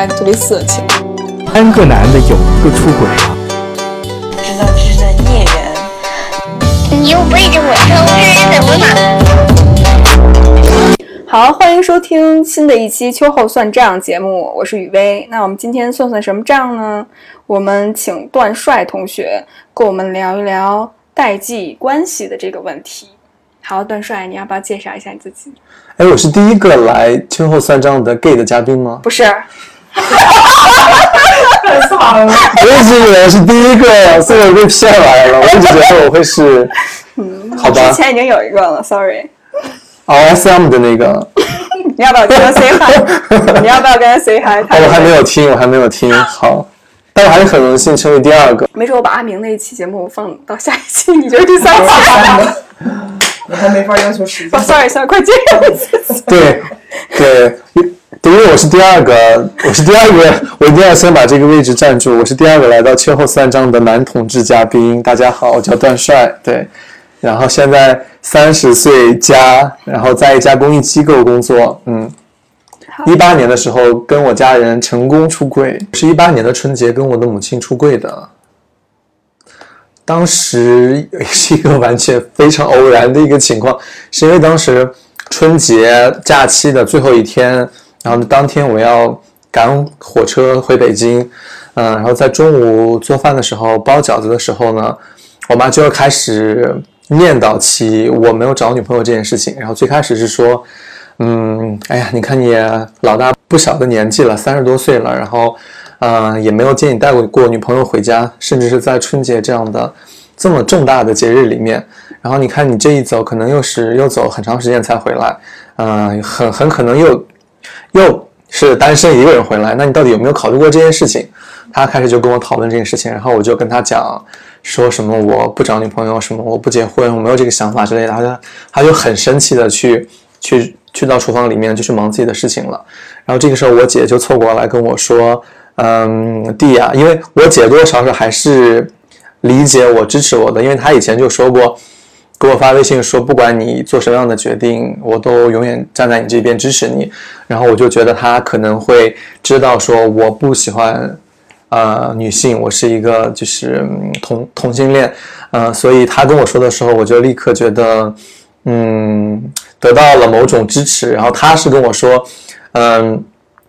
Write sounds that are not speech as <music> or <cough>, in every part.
来特别色情。三个男的有一个出轨了。知道这是在孽缘。你又背着我偷吃，怎么了？好，欢迎收听新的一期秋后算账节目，我是雨薇。那我们今天算算什么账呢？我们请段帅同学跟我们聊一聊代际关系的这个问题。好，段帅，你要不要介绍一下你自己？哎，我是第一个来秋后算账的 gay 的嘉宾吗？不是，太惨了！我一直以为是第一个，所以我被骗来了。我一直觉得我会是，好吧之前已经有一个了，sorry。哦，SM 的那个，你要不要跟他 say hi？你要不要跟他 say hi？哦，我还没有听，我还没有听。好，但我还是很荣幸成为第二个。没准我把阿明那一期节目放到下一期，你就是第三期。<laughs> 你还没法要求时哦间。<laughs> sorry，sorry，快接。<laughs> 对，对，对，因为我是第二个，我是第二个，我一定要先把这个位置占住。我是第二个来到秋后算账的男同志嘉宾。大家好，我叫段帅，对，然后现在三十岁加，然后在一家公益机构工作，嗯。一八年的时候，跟我家人成功出柜，是一八年的春节跟我的母亲出柜的。当时是一个完全非常偶然的一个情况，是因为当时春节假期的最后一天，然后当天我要赶火车回北京，嗯，然后在中午做饭的时候包饺子的时候呢，我妈就要开始念叨起我没有找女朋友这件事情，然后最开始是说，嗯，哎呀，你看你老大不小的年纪了，三十多岁了，然后，呃，也没有见你带过过女朋友回家，甚至是在春节这样的这么重大的节日里面，然后你看你这一走，可能又是又走很长时间才回来，嗯、很很可能又又是单身一个人回来，那你到底有没有考虑过这件事情？他开始就跟我讨论这件事情，然后我就跟他讲，说什么我不找女朋友，什么我不结婚，我没有这个想法之类的，他就他就很生气的去去去到厨房里面就去忙自己的事情了。然后这个时候我姐就凑过来跟我说，嗯，弟呀、因为我姐多多少少还是理解我、支持我的，因为她以前就说过。给我发微信说，不管你做什么样的决定，我都永远站在你这边支持你。然后我就觉得她可能会知道说我不喜欢呃女性，我是一个就是同同性恋，呃，所以她跟我说的时候，我就立刻觉得嗯得到了某种支持。然后她是跟我说，嗯，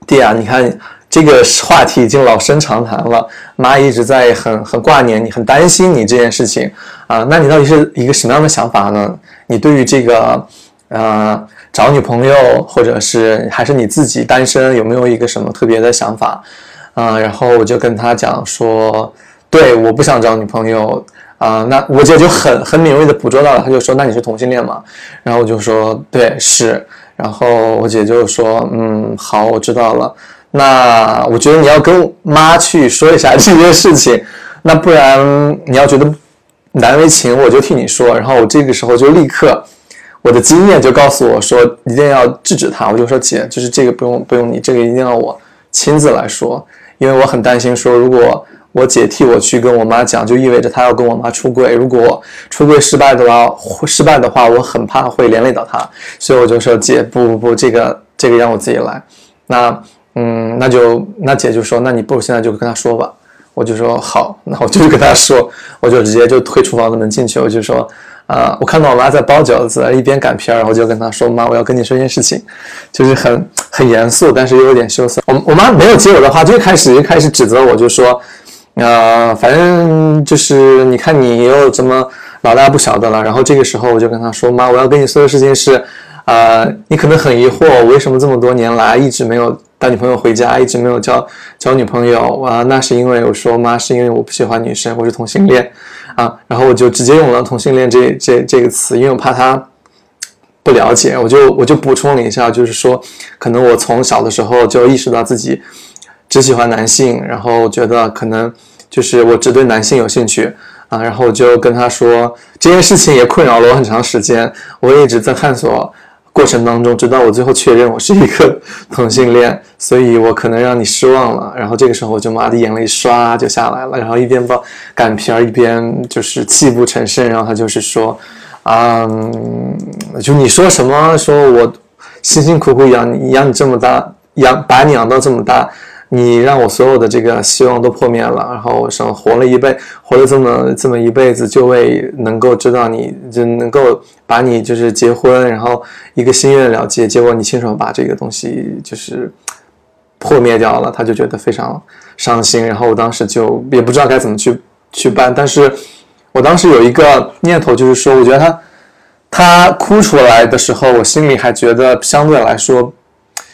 弟啊，你看这个话题已经老生常谈了，妈一直在很很挂念你，很担心你这件事情啊、那你到底是一个什么样的想法呢？你对于这个呃找女朋友，或者是还是你自己单身，有没有一个什么特别的想法？啊、然后我就跟他讲说，对，我不想找女朋友。啊、那我姐就很很敏锐的捕捉到了，她就说：“那你是同性恋吗？”然后我就说：“对，是。”然后我姐就说：“嗯，好，我知道了。那我觉得你要跟妈去说一下这件事情，<laughs> 那不然你要觉得难为情，我就替你说。”然后我这个时候就立刻，我的经验就告诉我说，一定要制止他。我就说：“姐，就是这个不用不用你，这个一定要我亲自来说，因为我很担心说，如果我姐替我去跟我妈讲，就意味着她要跟我妈出柜。如果出柜失败的话，失败的话，我很怕会连累到她。所以我就说，姐，不不不，这个这个让我自己来。那嗯，那就那姐就说，那你不如现在就跟她说吧。我就说好，<laughs> 那我就跟她说，我就直接就推厨房的门进去，我就说。啊、我看到我妈在包饺子，一边擀皮儿，然后就跟她说：“妈，我要跟你说一件事情，就是很很严肃，但是又有点羞涩。”我我妈没有接我的话，就开始就开始指责我，就说：“呃，反正就是你看你又怎么老大不小的了。”然后这个时候我就跟她说：“妈，我要跟你说的事情是，呃，你可能很疑惑，我为什么这么多年来一直没有带女朋友回家，一直没有交交女朋友啊、那是因为我说妈，是因为我不喜欢女生，我是同性恋啊。然后我就直接用了同性恋这这这个词，因为我怕她不了解，我就我就补充了一下，就是说，可能我从小的时候就意识到自己只喜欢男性，然后觉得可能就是我只对男性有兴趣啊，然后我就跟他说这件事情也困扰了我很长时间，我也一直在探索过程当中，直到我最后确认我是一个同性恋，所以我可能让你失望了。然后这个时候我就妈的眼泪唰就下来了，然后一边抱擀皮儿一边就是泣不成声，然后他就是说，啊、嗯，就你说什么说我辛辛苦苦养你养你这么大，养把你养到这么大，你让我所有的这个希望都破灭了，然后生活了一辈，活了这么这么一辈子，就为能够知道你，就能够把你就是结婚，然后一个心愿了结，结果你亲手把这个东西就是破灭掉了，他就觉得非常伤心。然后我当时就也不知道该怎么去去办，但是我当时有一个念头，就是说，我觉得他他哭出来的时候，我心里还觉得相对来说。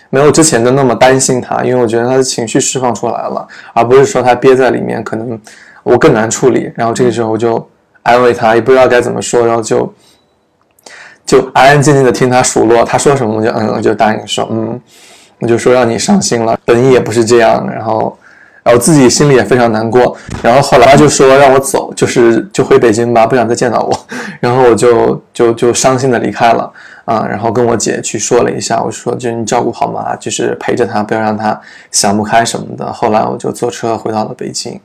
没有之前的那么担心他，因为我觉得他的情绪释放出来了，而不是说他憋在里面，可能我更难处理。然后这个时候我就安慰他，也不知道该怎么说，然后就就安安静静的听他数落，他说什么我就嗯，我就答应说嗯，我就说让你伤心了，本意也不是这样。然后然后自己心里也非常难过。然后后来他就说让我走，就是就回北京吧，不想再见到我。然后我就就就伤心的离开了。啊，然后跟我姐去说了一下，我说就你照顾好妈，就是陪着她，不要让她想不开什么的。后来我就坐车回到了北京，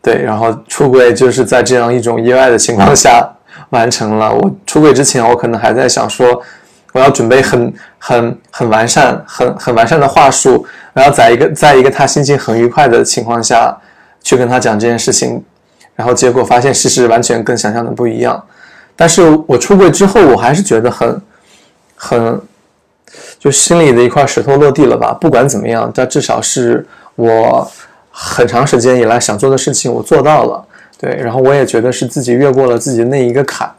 对，然后出轨就是在这样一种意外的情况下完成了。我出轨之前，我可能还在想说，我要准备很很很完善、很很完善的话术，我要在一个在一个他心情很愉快的情况下去跟他讲这件事情，然后结果发现事实完全跟想象的不一样。但是我出轨之后，我还是觉得很。很，就心里的一块石头落地了吧？不管怎么样，但至少是我很长时间以来想做的事情，我做到了。对，然后我也觉得是自己越过了自己那一个坎。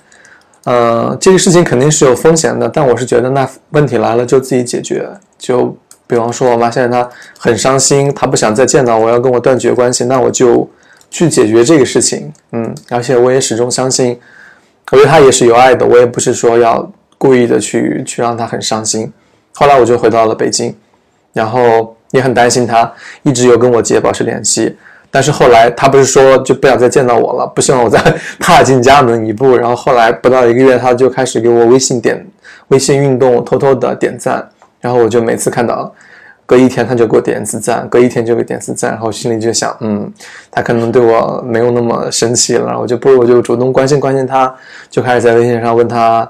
呃，这个事情肯定是有风险的，但我是觉得那问题来了就自己解决。就比方说，我妈现在她很伤心，她不想再见到我，要跟我断绝关系，那我就去解决这个事情。嗯，而且我也始终相信，我对她也是有爱的，我也不是说要。故意的去去让他很伤心，后来我就回到了北京，然后也很担心他，一直有跟我姐保持联系。但是后来他不是说就不想再见到我了，不希望我再踏进家门一步。然后后来不到一个月，他就开始给我微信点 <laughs> 微信运动，偷偷的点赞。然后我就每次看到，隔一天他就给我点一次赞，隔一天就给点次赞。然后心里就想，嗯，他可能对我没有那么生气了。我就不如我就主动关心关心他，就开始在微信上问他。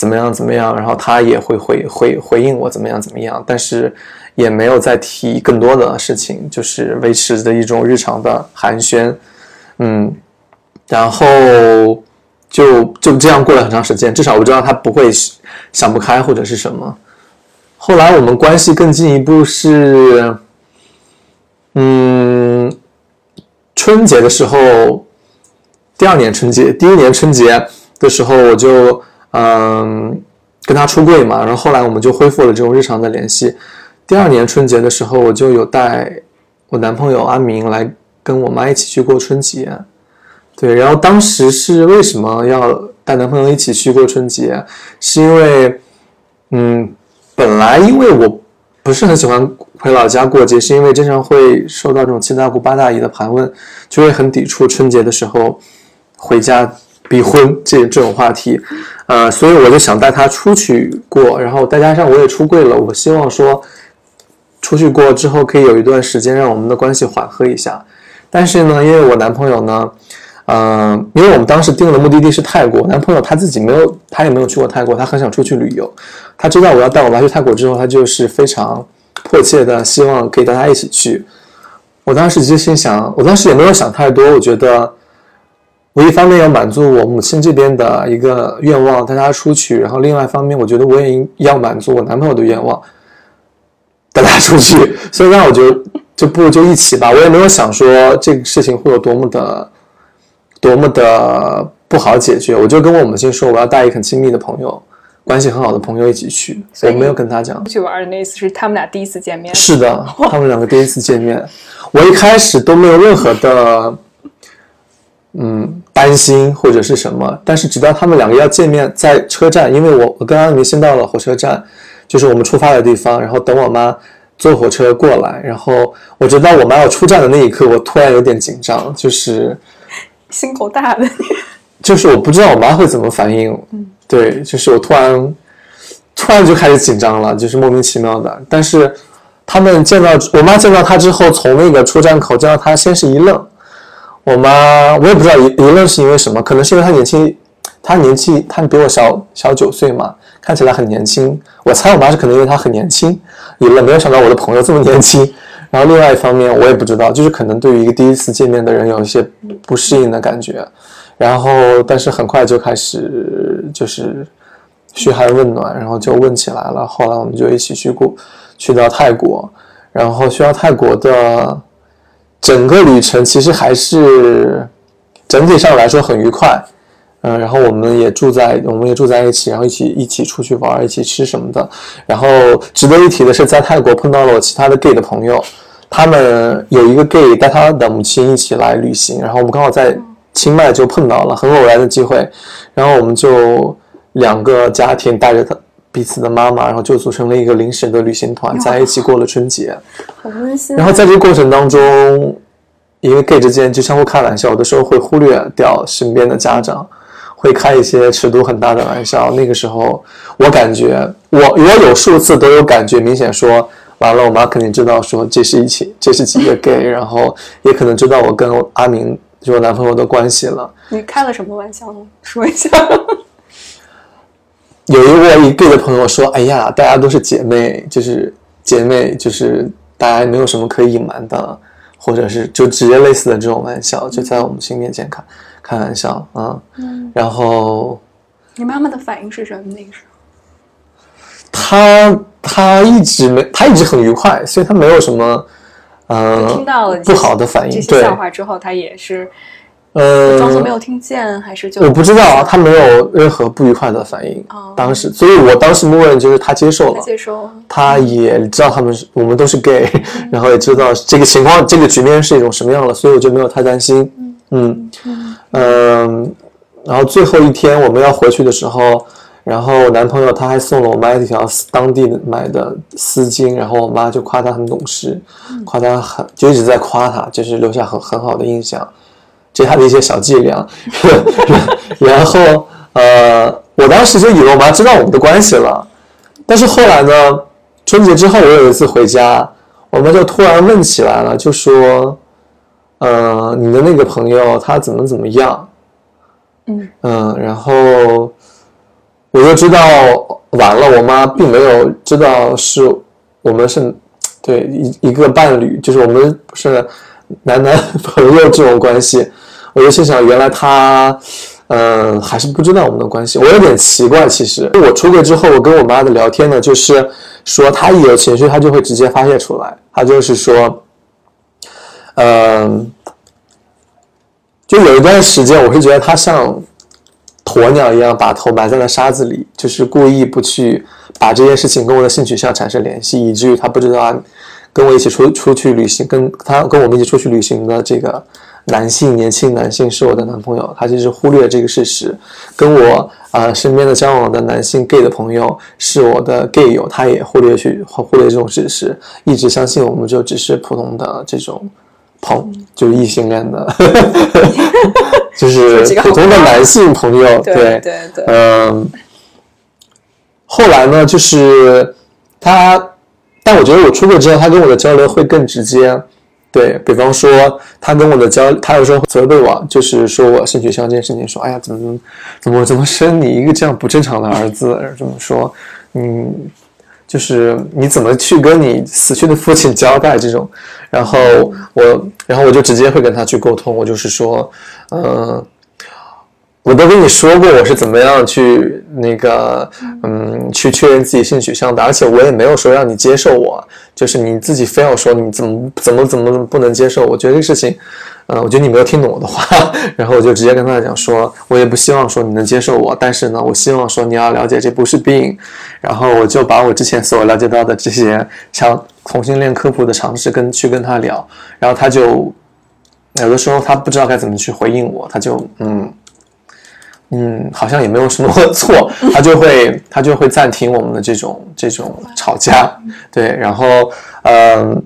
怎么样？怎么样？然后他也会回回回应我怎么样？怎么样？但是也没有再提更多的事情，就是维持的一种日常的寒暄，嗯，然后就就这样过了很长时间。至少我知道他不会想不开或者是什么。后来我们关系更进一步是，嗯，春节的时候，第二年春节，第一年春节的时候我就。嗯，跟他出柜嘛，然后后来我们就恢复了这种日常的联系。第二年春节的时候，我就有带我男朋友阿明来跟我妈一起去过春节。对，然后当时是为什么要带男朋友一起去过春节？是因为，嗯，本来因为我不是很喜欢回老家过节，是因为经常会受到这种七大姑八大姨的盘问，就会很抵触春节的时候回家。逼婚这这种话题，呃，所以我就想带他出去过，然后再加上我也出柜了，我希望说出去过之后可以有一段时间让我们的关系缓和一下。但是呢，因为我男朋友呢，嗯，因为我们当时定的目的地是泰国，男朋友他自己没有，他也没有去过泰国，他很想出去旅游。他知道我要带我妈去泰国之后，他就是非常迫切的希望可以带他一起去。我当时就心想，我当时也没有想太多，我觉得。我一方面要满足我母亲这边的一个愿望，带她出去；然后另外一方面，我觉得我也要满足我男朋友的愿望，带他出去。<laughs> 所以那我就就不如就一起吧。我也没有想说这个事情会有多么的多么的不好解决。我就跟我母亲说，我要带一个很亲密的朋友，关系很好的朋友一起去。我没有跟他讲出去玩的那次是他们俩第一次见面。是的，他们两个第一次见面。我一开始都没有任何的。嗯，担心或者是什么，但是直到他们两个要见面，在车站，因为我我跟阿明先到了火车站，就是我们出发的地方，然后等我妈坐火车过来，然后我知道我妈要出站的那一刻，我突然有点紧张，就是心口大的，就是我不知道我妈会怎么反应，嗯，对，就是我突然突然就开始紧张了，就是莫名其妙的，但是他们见到我妈见到他之后，从那个出站口见到他，先是一愣。我妈，我也不知道一一论是因为什么，可能是因为她年轻，她年纪她比我小小九岁嘛，看起来很年轻。我猜我妈是可能因为她很年轻，一愣，没有想到我的朋友这么年轻。然后另外一方面，我也不知道，就是可能对于一个第一次见面的人有一些不适应的感觉，然后但是很快就开始就是嘘寒问暖，然后就问起来了。后来我们就一起去过去到泰国，然后去到泰国的整个旅程其实还是整体上来说很愉快。嗯，然后我们也住在，我们也住在一起，然后一起一起出去玩，一起吃什么的。然后值得一提的是，在泰国碰到了我其他的 gay 的朋友，他们有一个 gay 带他的母亲一起来旅行，然后我们刚好在清迈就碰到了，很偶然的机会。然后我们就两个家庭带着他彼此的妈妈，然后就组成了一个临时的旅行团，在一起过了春节。好温馨啊。然后在这个过程当中，因为 gay 之间就相互开玩笑，有的时候会忽略掉身边的家长。会开一些尺度很大的玩笑，那个时候我感觉我我有数次都有感觉，明显说完了，我妈肯定知道说这是一起这是几个 gay，<laughs> 然后也可能知道我跟阿明就我男朋友的关系了。你开了什么玩笑呢？说一下。有一位一的朋友说：“哎呀，大家都是姐妹，就是姐妹，就是大家没有什么可以隐瞒的，或者是就直接类似的这种玩笑，就在我们亲面前开开玩笑啊。嗯，然后你妈妈的反应是什么？那个时候？她她一直没，她一直很愉快，所以她没有什么呃听到了不好的反应。这些，笑话之后，她也是呃，装作没有听见，还是就我不知道啊，他没有任何不愉快的反应。哦当时，所以我当时默认就是他接受他了，接受。他也知道他们是我们都是 gay，<laughs> 然后也知道这个情况、这个局面是一种什么样的，所以我就没有太担心。嗯嗯，然后最后一天我们要回去的时候，然后我男朋友他还送了我妈一条当地的买的丝巾，然后我妈就夸他很懂事，夸他很就一直在夸他，就是留下很很好的印象。这是他的一些小伎俩，<laughs> 然后呃，我当时就以为我妈知道我们的关系了，但是后来呢，春节之后我有一次回家，我妈就突然问起来了，就说，呃，你的那个朋友他怎么怎么样？嗯嗯，然后我就知道完了，我妈并没有知道是我们是对一一个伴侣，就是我们是男男朋友这种关系。我就心想，原来他，嗯、还是不知道我们的关系。我有点奇怪，其实我出轨之后，我跟我妈的聊天呢，就是说她一有情绪，她就会直接发泄出来。她就是说，嗯、就有一段时间，我是觉得她像鸵鸟一样把头埋在了沙子里，就是故意不去把这件事情跟我的性取向产生联系，以至于她不知道跟我一起出出去旅行，跟他跟我们一起出去旅行的这个男性年轻男性是我的男朋友，他就是忽略这个事实，跟我呃身边的交往的男性 gay 的朋友是我的 gay 友，他也忽略去忽略这种事实，一直相信我们就只是普通的这种朋，就是异性恋的，<laughs> 就是普通的男性朋友，对对对对。嗯，后来呢，就是他，但我觉得我出柜之后，他跟我的交流会更直接。对比方说，他跟我的交，他有时候责备我，就是说我性取向这件事情，说，哎呀，怎么怎么怎么怎么生你一个这样不正常的儿子，这么说，嗯，就是你怎么去跟你死去的父亲交代这种，然后我，然后我就直接会跟他去沟通，我就是说，嗯、我都跟你说过我是怎么样去那个，嗯，去确认自己性取向的，而且我也没有说让你接受我，就是你自己非要说你怎么怎么怎么不能接受，我觉得这个事情，呃，我觉得你没有听懂我的话，<laughs> 然后我就直接跟他讲说，我也不希望说你能接受我，但是呢，我希望说你要了解这不是病，然后我就把我之前所了解到的这些像同性恋科普的常识跟去跟他聊，然后他就有的时候他不知道该怎么去回应我，他就嗯。嗯，好像也没有什么 <laughs> 错，他就会他就会暂停我们的这种这种吵架，对，然后嗯，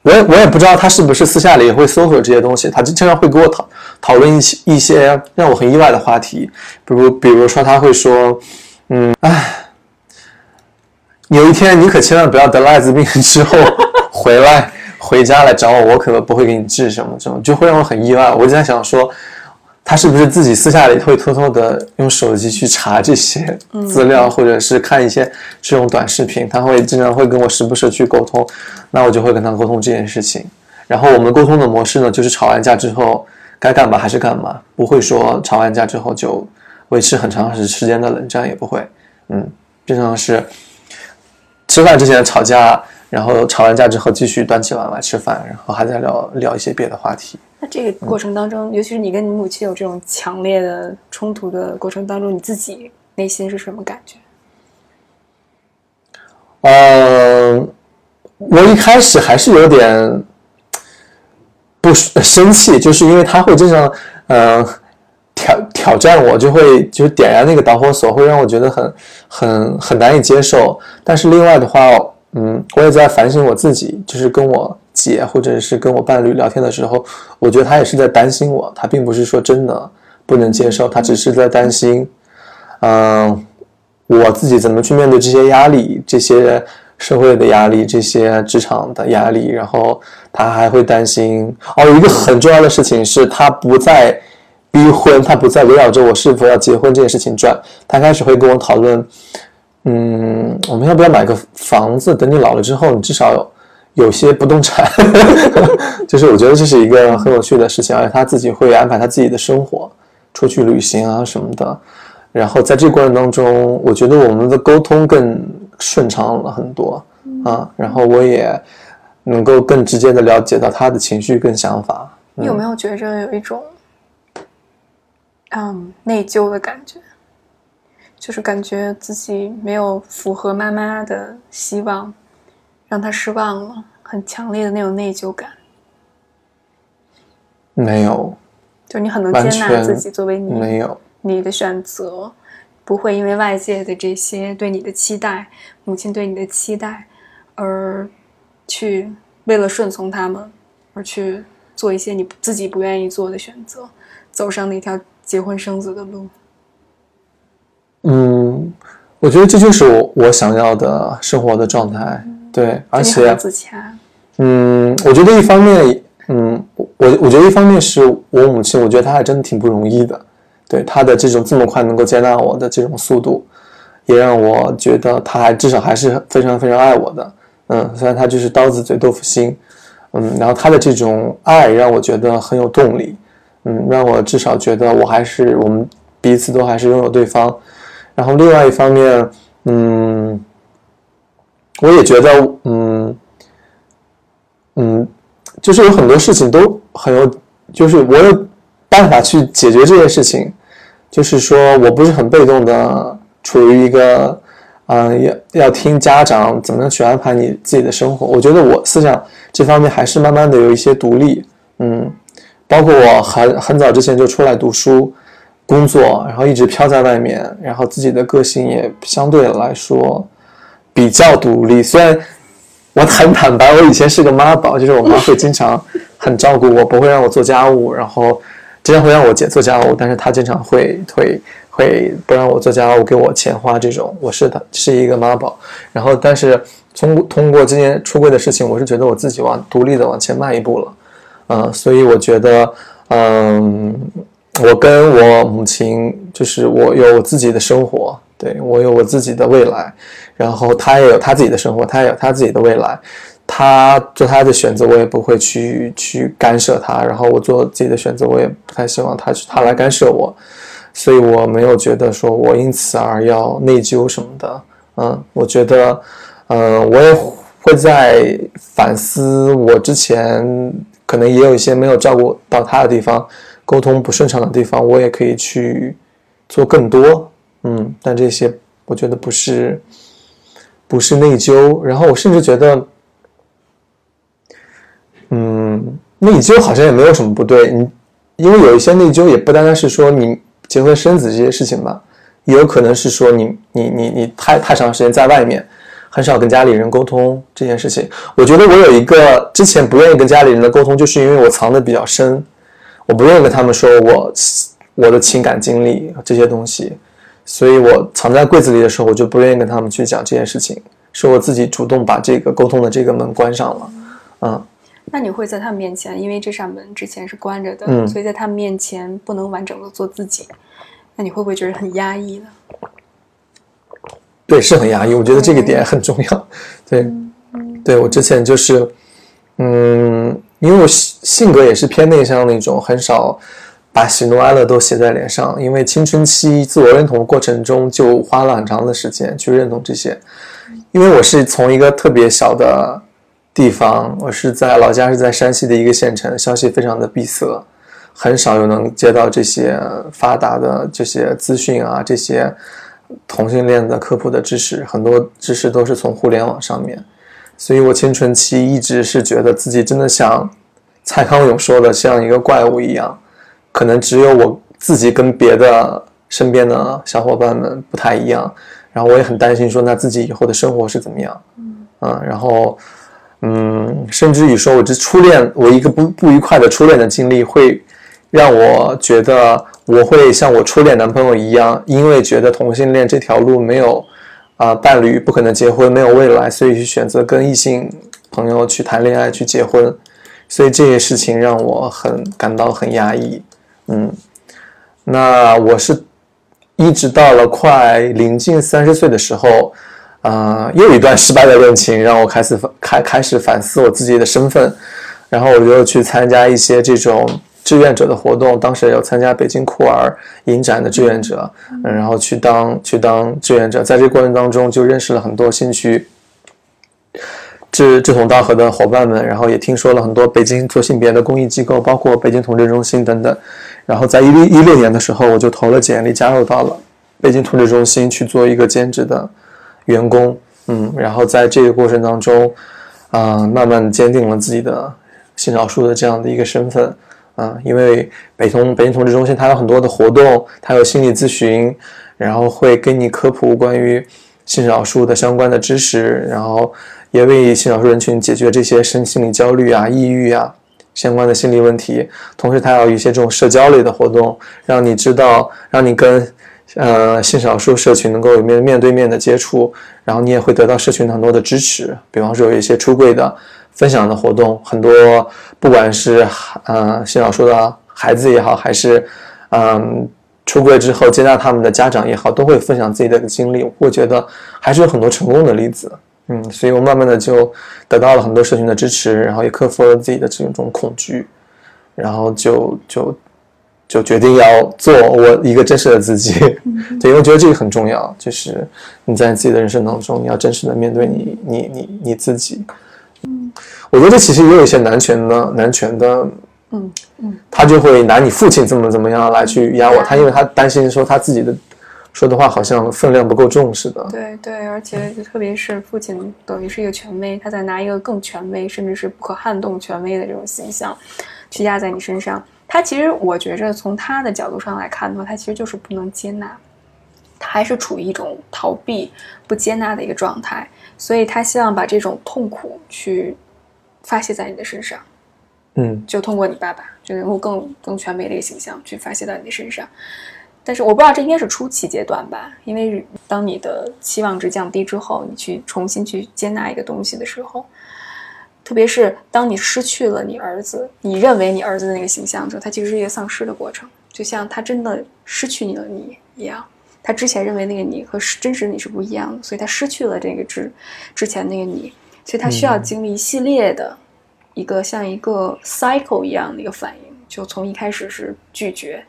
我也我也不知道他是不是私下里也会搜索这些东西，他经常会跟我讨讨论一些一些让我很意外的话题，比如比如说他会说，嗯，哎，有一天你可千万不要得了艾滋病之后回来回家来找我，我可不会给你治什么这种，就会让我很意外。我就在想说。他是不是自己私下里会偷偷的用手机去查这些资料，或者是看一些这种短视频？他会经常会跟我时不时去沟通，那我就会跟他沟通这件事情。然后我们沟通的模式呢，就是吵完架之后该干嘛还是干嘛，不会说吵完架之后就维持很长时时间的冷战，也不会。嗯，经常是吃饭之前吵架，然后吵完架之后继续端起碗来吃饭，然后还在聊聊一些别的话题。那这个过程当中，尤其是你跟你母亲有这种强烈的冲突的过程当中，你自己内心是什么感觉？嗯，我一开始还是有点不生气，就是因为他会经常嗯挑挑战我，就会就是点燃那个导火索，会让我觉得很很很难以接受。但是另外的话，嗯，我也在反省我自己，就是跟我姐或者是跟我伴侣聊天的时候，我觉得他也是在担心我，他并不是说真的不能接受，他只是在担心，嗯。我自己怎么去面对这些压力、这些社会的压力、这些职场的压力？然后他还会担心哦，一个很重要的事情是他不再逼婚，他不再围绕着我是否要结婚这件事情转，他开始会跟我讨论，嗯，我们要不要买个房子？等你老了之后，你至少有有些不动产。<laughs> 就是我觉得这是一个很有趣的事情，而且他自己会安排他自己的生活，出去旅行啊什么的。然后在这个过程当中，我觉得我们的沟通更顺畅了很多啊。然后我也能够更直接的了解到他的情绪跟想法。你有没有觉着有一种嗯内疚的感觉？就是感觉自己没有符合妈妈的希望，让她失望了，很强烈的那种内疚感。没有，就你很能接纳自己作为你没有。你的选择不会因为外界的这些对你的期待、母亲对你的期待，而去为了顺从他们而去做一些你自己不愿意做的选择，走上那条结婚生子的路。嗯，我觉得这就是我我想要的生活的状态。对，而且嗯，我觉得一方面，嗯，我我觉得一方面是我母亲，我觉得她还真的挺不容易的。对她的这种这么快能够接纳我的这种速度，也让我觉得她还至少还是非常非常爱我的。嗯，虽然她就是刀子嘴豆腐心，嗯，然后她的这种爱让我觉得很有动力，嗯，让我至少觉得我还是我们彼此都还是拥有对方。然后另外一方面，嗯，我也觉得，嗯，嗯，就是有很多事情都很有，就是我有。办法去解决这件事情，就是说我不是很被动的处于一个，嗯，要要听家长怎么样去安排你自己的生活。我觉得我思想这方面还是慢慢的有一些独立，嗯，包括我很很早之前就出来读书、工作，然后一直飘在外面，然后自己的个性也相对来说比较独立。虽然我很坦白，我以前是个妈宝，就是我妈会经常很照顾我，不会让我做家务，然后。经常会让我姐做家务，但是她经常会会会不让我做家务，给我钱花这种。我是的，是一个妈宝。然后，但是通通过今年出柜的事情，我是觉得我自己往独立的往前迈一步了。嗯，所以我觉得，嗯，我跟我母亲就是我有我自己的生活，对我有我自己的未来，然后她也有她自己的生活，她也有她自己的未来。他做他的选择，我也不会去去干涉他。然后我做自己的选择，我也不太希望他去他来干涉我。所以我没有觉得说我因此而要内疚什么的。嗯，我觉得，嗯，我也会在反思我之前可能也有一些没有照顾到他的地方，沟通不顺畅的地方，我也可以去做更多。嗯，但这些我觉得不是不是内疚。然后我甚至觉得。嗯，内疚好像也没有什么不对，你因为有一些内疚也不单单是说你结婚生子这些事情吧，也有可能是说你你你你太太长时间在外面，很少跟家里人沟通这件事情。我觉得我有一个之前不愿意跟家里人的沟通，就是因为我藏的比较深，我不愿意跟他们说我我的情感经历这些东西，所以我藏在柜子里的时候，我就不愿意跟他们去讲这件事情，是我自己主动把这个沟通的这个门关上了，嗯。那你会在他们面前，因为这扇门之前是关着的，嗯所以在他们面前不能完整的做自己，那你会不会觉得很压抑呢？对，是很压抑。我觉得这个点很重要。对，对我之前就是，嗯，因为我性格也是偏内向那种，很少把喜怒哀乐都写在脸上。因为青春期自我认同过程中，就花了很长的时间去认同这些。因为我是从一个特别小的地方，我是在老家是在山西的一个县城，消息非常的闭塞，很少有能接到这些发达的这些资讯啊，这些同性恋的科普的知识，很多知识都是从互联网上面，所以我青春期一直是觉得自己真的像蔡康永说的，像一个怪物一样，可能只有我自己跟别的身边的小伙伴们不太一样，然后我也很担心说那自己以后的生活是怎么样，嗯，然后嗯，甚至于说我这初恋，我一个不不愉快的初恋的经历会让我觉得我会像我初恋男朋友一样，因为觉得同性恋这条路没有啊、伴侣，不可能结婚，没有未来，所以去选择跟异性朋友去谈恋爱，去结婚。所以这些事情让我很感到很压抑。嗯，那我是一直到了快临近三十岁的时候，啊、又一段失败的恋情让我开始反开开始反思我自己的身份，然后我就去参加一些这种志愿者的活动，当时也有参加北京酷儿影展的志愿者，嗯然后去当去当志愿者，在这个过程当中就认识了很多兴趣志志同道合的伙伴们，然后也听说了很多北京做性别的公益机构，包括北京同志中心等等。然后在一六一六年的时候，我就投了简历，加入到了北京同志中心去做一个兼职的员工。嗯，然后在这个过程当中，啊、慢慢坚定了自己的性少数的这样的一个身份。啊、因为北同北京同志中心它有很多的活动，它有心理咨询，然后会给你科普关于性少数的相关的知识，然后也为性少数人群解决这些身心理焦虑啊、抑郁啊相关的心理问题。同时，它有一些这种社交类的活动，让你知道，让你跟呃性少数社群能够面面对面的接触，然后你也会得到社群很多的支持。比方说有一些出柜的分享的活动，很多不管是呃性少数的孩子也好，还是嗯。出柜之后接纳他们的家长也好，都会分享自己的经历。我觉得还是有很多成功的例子，嗯，所以我慢慢的就得到了很多社群的支持，然后也克服了自己的这种恐惧，然后就就就决定要做我一个真实的自己。<laughs> 对，因为我觉得这个很重要，就是你在自己的人生当中，你要真实的面对你你你你自己。嗯，我觉得这其实也有一些男权的男权的。嗯嗯，他就会拿你父亲怎么怎么样来去压我，他因为他担心说他自己的说的话好像分量不够重似的。对对，而且就特别是父亲等于是一个权威，他在拿一个更权威，甚至是不可撼动权威的这种形象去压在你身上。他其实我觉着从他的角度上来看的话，他其实就是不能接纳，他还是处于一种逃避、不接纳的一个状态，所以他希望把这种痛苦去发泄在你的身上。嗯就通过你爸爸，就能够更更全美的一个形象去发泄到你的身上。但是我不知道这应该是初期阶段吧，因为当你的期望值降低之后，你去重新去接纳一个东西的时候，特别是当你失去了你儿子，你认为你儿子的那个形象的时候，它其实是一个丧失的过程，就像他真的失去你了你一样。他之前认为那个你和真实的你是不一样的，所以他失去了这个之之前那个你，所以他需要经历一系列的。一个像一个 cycle 一样的一个反应，就从一开始是拒绝，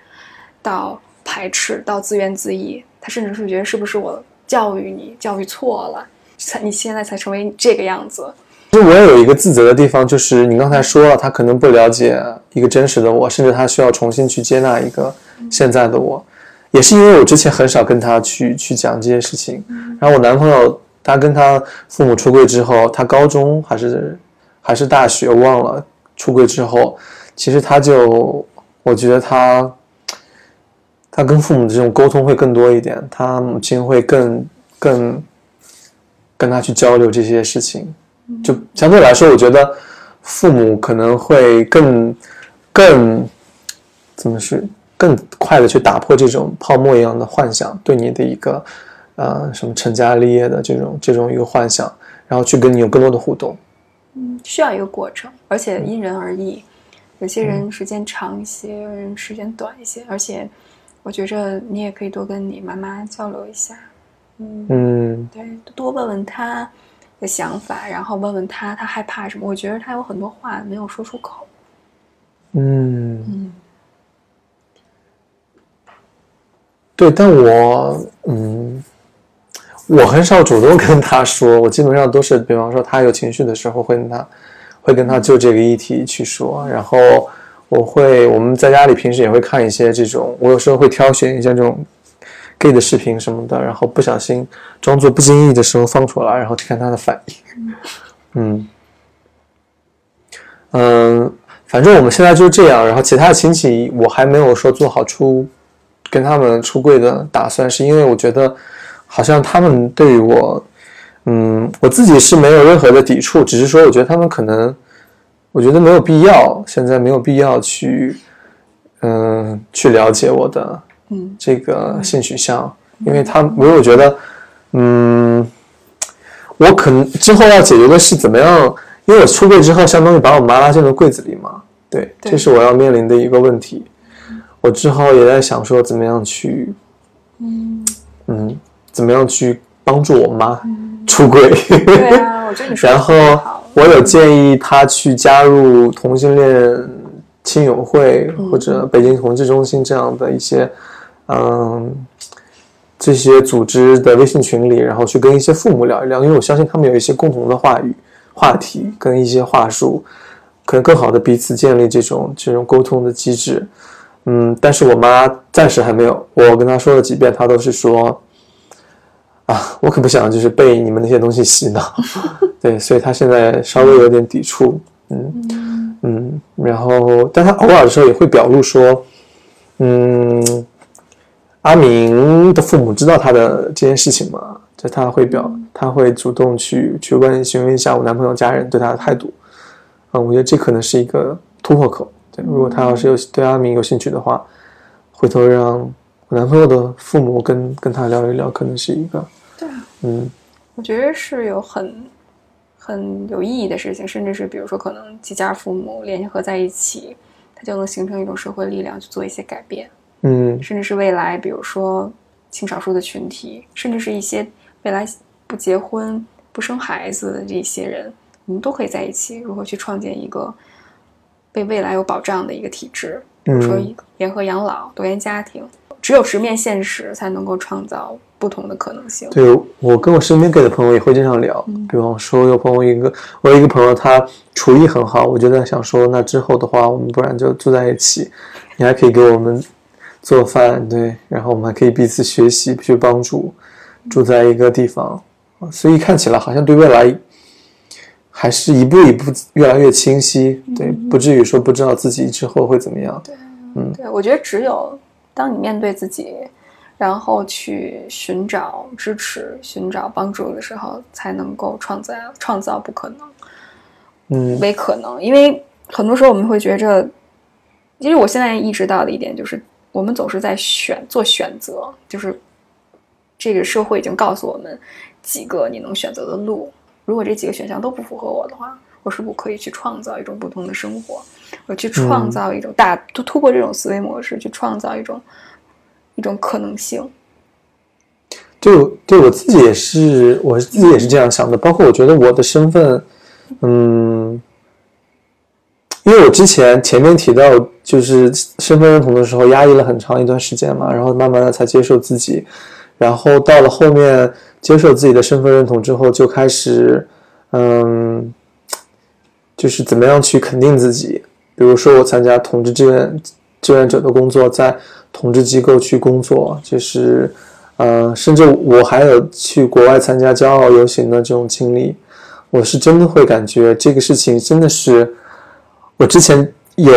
到排斥，到自怨自艾，他甚至是觉得是不是我教育你教育错了，才你现在才成为这个样子。其实我也有一个自责的地方，就是你刚才说了，他可能不了解一个真实的我，甚至他需要重新去接纳一个现在的我，也是因为我之前很少跟他去去讲这些事情。然后我男朋友他跟他父母出柜之后，他高中还是还是大学，忘了。出柜之后，其实他就，我觉得他，他跟父母的这种沟通会更多一点，他母亲会更更跟他去交流这些事情。就相对来说，我觉得父母可能会更更怎么是更快的去打破这种泡沫一样的幻想，对你的一个呃什么成家立业的这种这种一个幻想，然后去跟你有更多的互动。嗯，需要一个过程，而且因人而异，有些人时间长一些，有人时间短一些，而且我觉着你也可以多跟你妈妈交流一下，嗯，嗯。对，多问问她的想法，然后问问她她害怕什么，我觉得她有很多话没有说出口，嗯，嗯。对，但我嗯，我很少主动跟他说，我基本上都是，比方说他有情绪的时候，会跟他会跟他就这个议题去说，然后我会我们在家里平时也会看一些这种，我有时候会挑选一些这种 gay 的视频什么的，然后不小心装作不经意的时候放出来，然后看他的反应。嗯嗯，反正我们现在就是这样，然后其他的亲戚我还没有说做好出跟他们出柜的打算，是因为我觉得好像他们对于我，嗯，我自己是没有任何的抵触，只是说我觉得他们可能，我觉得没有必要，现在没有必要去，嗯，去了解我的嗯。这个性取向，因为他，因为我觉得，嗯，我可能之后要解决的是怎么样，因为我出柜之后，相当于把我妈拉进了柜子里嘛，对，对。这是我要面临的一个问题。我之后也在想说，怎么样去，嗯，嗯，怎么样去帮助我妈出柜。对啊，我觉得你说 <laughs> 然后我有建议她去加入同性恋亲友会嗯或者北京同志中心这样的一些，嗯，这些组织的微信群里，然后去跟一些父母聊一聊，因为我相信他们有一些共同的话语、话题跟一些话术，可能更好的彼此建立这种这种沟通的机制。嗯，但是我妈暂时还没有，我跟她说了几遍，她都是说，啊，我可不想就是被你们那些东西洗脑，<laughs> 对，所以他现在稍微有点抵触，嗯嗯，然后，但他偶尔的时候也会表露说，嗯，阿明的父母知道他的这件事情吗？就他会表，他会主动去去问询问一下我男朋友家人对他的态度，啊、我觉得这可能是一个突破口。对，如果他要是有对阿明有兴趣的话，回头让我男朋友的父母跟跟他聊一聊，可能是一个，嗯。我觉得是有很很有意义的事情，甚至是比如说可能几家父母联合在一起，它就能形成一种社会力量去做一些改变，嗯。甚至是未来比如说性少数的群体，甚至是一些未来不结婚不生孩子的这些人，我们都可以在一起，如何去创建一个被未来有保障的一个体制，比如说联合养老、多元家庭，只有直面现实，才能够创造不同的可能性。对我跟我身边 gay 的朋友也会经常聊，比方说有朋友一个，我有一个朋友他厨艺很好，我就在想说，那之后的话，我们不然就住在一起，你还可以给我们做饭，对，然后我们还可以彼此学习，去帮助，住在一个地方，所以看起来好像对未来还是一步一步越来越清晰，对，不至于说不知道自己之后会怎么样。对，嗯。对，我觉得只有当你面对自己，然后去寻找支持、寻找帮助的时候，才能够创造创造不可能嗯为可能。因为很多时候我们会觉着，其实我现在意识到的一点就是，我们总是在选做选择，就是这个社会已经告诉我们几个你能选择的路。如果这几个选项都不符合我的话，我是不是可以去创造一种不同的生活？我去创造一种大突突破这种思维模式，去创造一种一种可能性。对我对我自己也是，我自己也是这样想的。包括我觉得我的身份，嗯，因为我之前前面提到，就是身份认同的时候压抑了很长一段时间嘛，然后慢慢的才接受自己，然后到了后面接受自己的身份认同之后，就开始，嗯，就是怎么样去肯定自己。比如说我参加同志志愿志愿者的工作，在同志机构去工作，就是。呃，甚至我还有去国外参加骄傲游行的这种经历，我是真的会感觉这个事情真的是我之前有，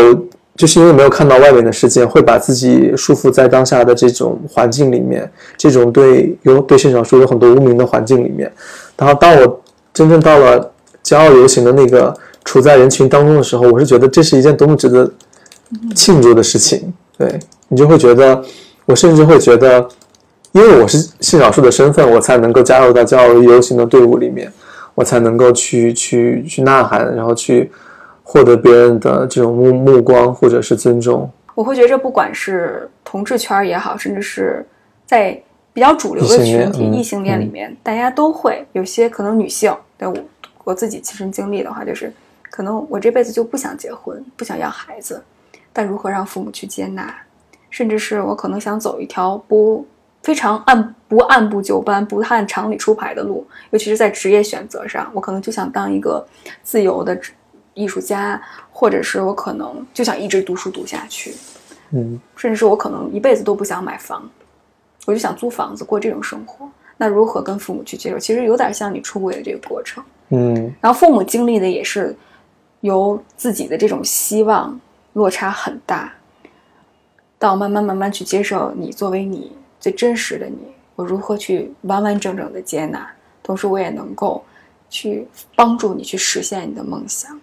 就是因为没有看到外面的世界，会把自己束缚在当下的这种环境里面，这种对有对现场说有很多污名的环境里面。然后当我真正到了骄傲游行的那个处在人群当中的时候，我是觉得这是一件多么值得庆祝的事情。对你就会觉得，我甚至会觉得。因为我是性少数的身份，我才能够加入到骄傲游行的队伍里面。我才能够去去去呐喊，然后去获得别人的这种目目光或者是尊重。我会觉着，不管是同志圈也好，甚至是在比较主流的群体、异性恋里面，大家都会有些可能女性，对我我自己亲身经历的话，就是可能我这辈子就不想结婚，不想要孩子，但如何让父母去接纳，甚至是我可能想走一条不非常按不按部就班、不按常理出牌的路，尤其是在职业选择上，我可能就想当一个自由的艺术家，或者是我可能就想一直读书读下去。嗯，甚至是我可能一辈子都不想买房，我就想租房子过这种生活。那如何跟父母去接受？其实有点像你出轨的这个过程。嗯然后父母经历的也是由自己的这种希望落差很大，到慢慢慢慢去接受你作为你最真实的你，我如何去完完整整的接纳，同时我也能够去帮助你去实现你的梦想。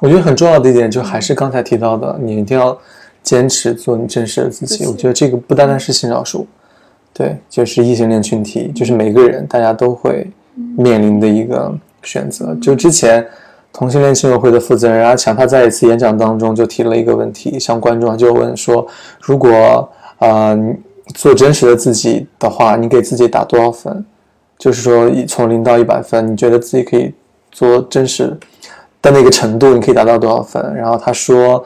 我觉得很重要的一点就还是刚才提到的，你一定要坚持做你真实的自己。我觉得这个不单单是性少数，对，就是异性恋群体，就是每个人大家都会面临的一个选择。就之前同性恋亲友会的负责人阿强，他在一次演讲当中就提了一个问题，向观众就问说，如果呃做真实的自己的话，你给自己打多少分？就是说以从零到一百分，你觉得自己可以做真实的那个程度，你可以达到多少分？然后他说，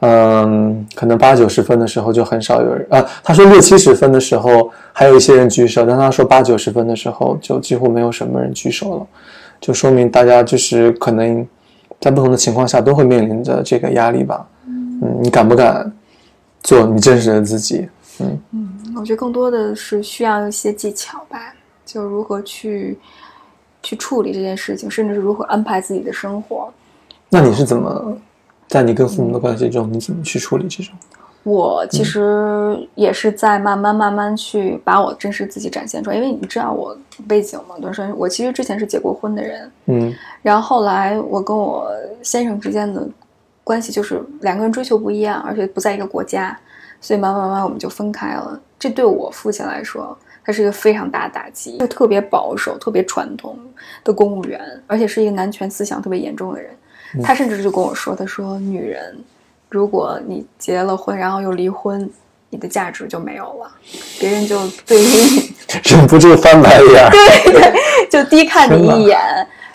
嗯，可能八九十分的时候就很少有人啊。他说六七十分的时候还有一些人举手，但他说八九十分的时候就几乎没有什么人举手了，就说明大家就是可能在不同的情况下都会面临着这个压力吧。嗯，你敢不敢做你真实的自己？嗯嗯我觉得更多的是需要一些技巧吧，就如何去去处理这件事情，甚至是如何安排自己的生活。那你是怎么在你跟父母的关系中，你怎么去处理这种？我其实也是在慢慢慢慢去把我真实自己展现出来，因为你知道我背景嘛，段生，我其实之前是结过婚的人，嗯然后后来我跟我先生之间的关系就是两个人追求不一样，而且不在一个国家，所以慢慢慢慢我们就分开了。这对我父亲来说，他是一个非常大的打击，就特别保守、特别传统的公务员，而且是一个男权思想特别严重的人。他甚至就跟我说：“他说女人，如果你结了婚，然后又离婚，你的价值就没有了，别人就对于你。<laughs> ”忍不住翻白眼对 <laughs> 对。就低看你一眼，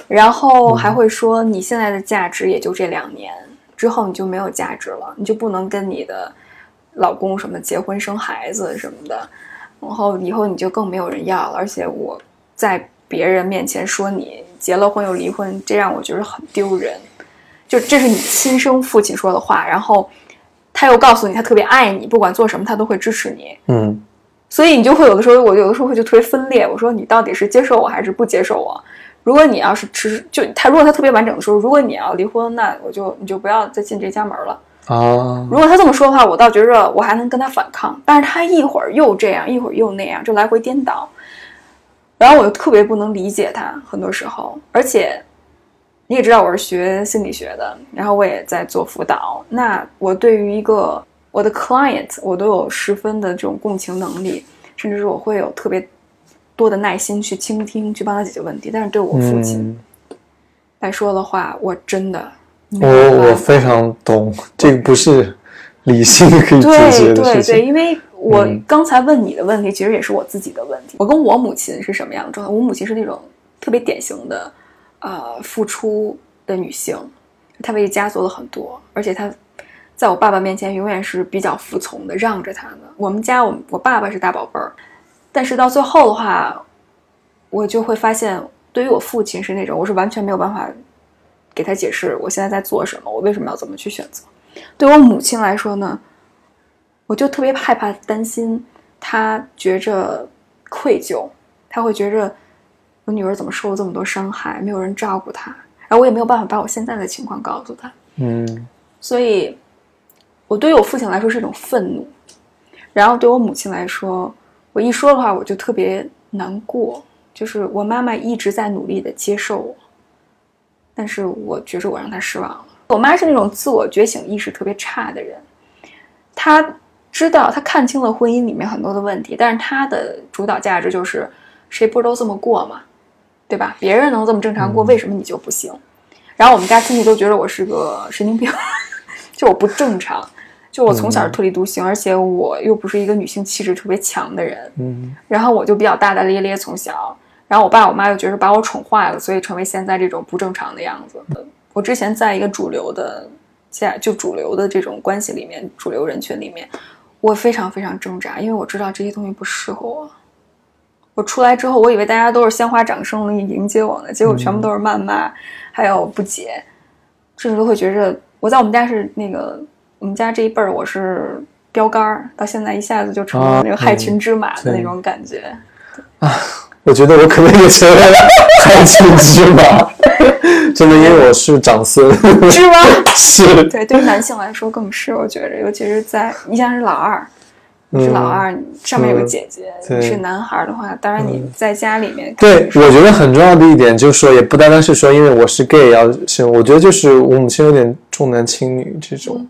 然后还会说你现在的价值也就这两年，之后你就没有价值了，你就不能跟你的老公什么结婚生孩子什么的，然后以后你就更没有人要了。而且我在别人面前说你结了婚又离婚，这让我觉得很丢人。就这是你亲生父亲说的话，然后他又告诉你他特别爱你，不管做什么他都会支持你。嗯所以你就会有的时候，我有的时候会就特别分裂。我说你到底是接受我还是不接受我？如果你要是持就他，如果他特别完整的说，如果你要离婚，那我就你就不要再进这家门了。啊，如果他这么说的话，我倒觉着我还能跟他反抗。但是他一会儿又这样，一会儿又那样，就来回颠倒。然后我就特别不能理解他，很多时候，而且你也知道我是学心理学的，然后我也在做辅导。那我对于一个我的 client，我都有十分的这种共情能力，甚至是我会有特别多的耐心去倾听，去帮他解决问题。但是对我父亲嗯，来说的话，我真的我我非常懂，这个不是理性可以解决的对对对，因为我嗯刚才问你的问题，其实也是我自己的问题。我跟我母亲是什么样的状态？我母亲是那种特别典型的，呃，付出的女性，她为家做了很多，而且她在我爸爸面前永远是比较服从的，让着他的。我们家我我爸爸是大宝贝儿，但是到最后的话，我就会发现，对于我父亲是那种，我是完全没有办法给他解释我现在在做什么，我为什么要怎么去选择。对我母亲来说呢，我就特别害怕、担心她觉着愧疚，她会觉着我女儿怎么受了这么多伤害，没有人照顾她，然后我也没有办法把我现在的情况告诉她，嗯所以，我对于我父亲来说是一种愤怒，然后对我母亲来说，我一说的话我就特别难过，就是我妈妈一直在努力的接受我，但是我觉着我让她失望了。我妈是那种自我觉醒意识特别差的人，她知道她看清了婚姻里面很多的问题，但是她的主导价值就是谁不是都这么过嘛？对吧？别人能这么正常过，为什么你就不行？然后我们家亲戚都觉得我是个神经病，<laughs> 就我不正常，就我从小特立独行，而且我又不是一个女性气质特别强的人，嗯然后我就比较大大咧咧从小，然后我爸我妈又觉得把我宠坏了，所以成为现在这种不正常的样子。我之前在一个主流的家，就主流的这种关系里面，主流人群里面，我非常非常挣扎，因为我知道这些东西不适合我。我出来之后，我以为大家都是鲜花掌声的迎接我呢，结果全部都是谩骂，还有不解，甚至都会觉着我在我们家是那个我们家这一辈儿，我是标杆儿，到现在一下子就成了那个害群之马的那种感觉。啊我觉得我可能也成为了害群之马，真的，因为我是长孙，是吗？<laughs> 是，对，对于男性来说更是，我觉着，尤其是在你像是老二，你是老二，上面有个姐姐，是男孩儿的话，当然你在家里面对，我觉得很重要的一点就是说，也不单单是说因为我是 gay 要是，我觉得就是我母亲有点重男轻女这种，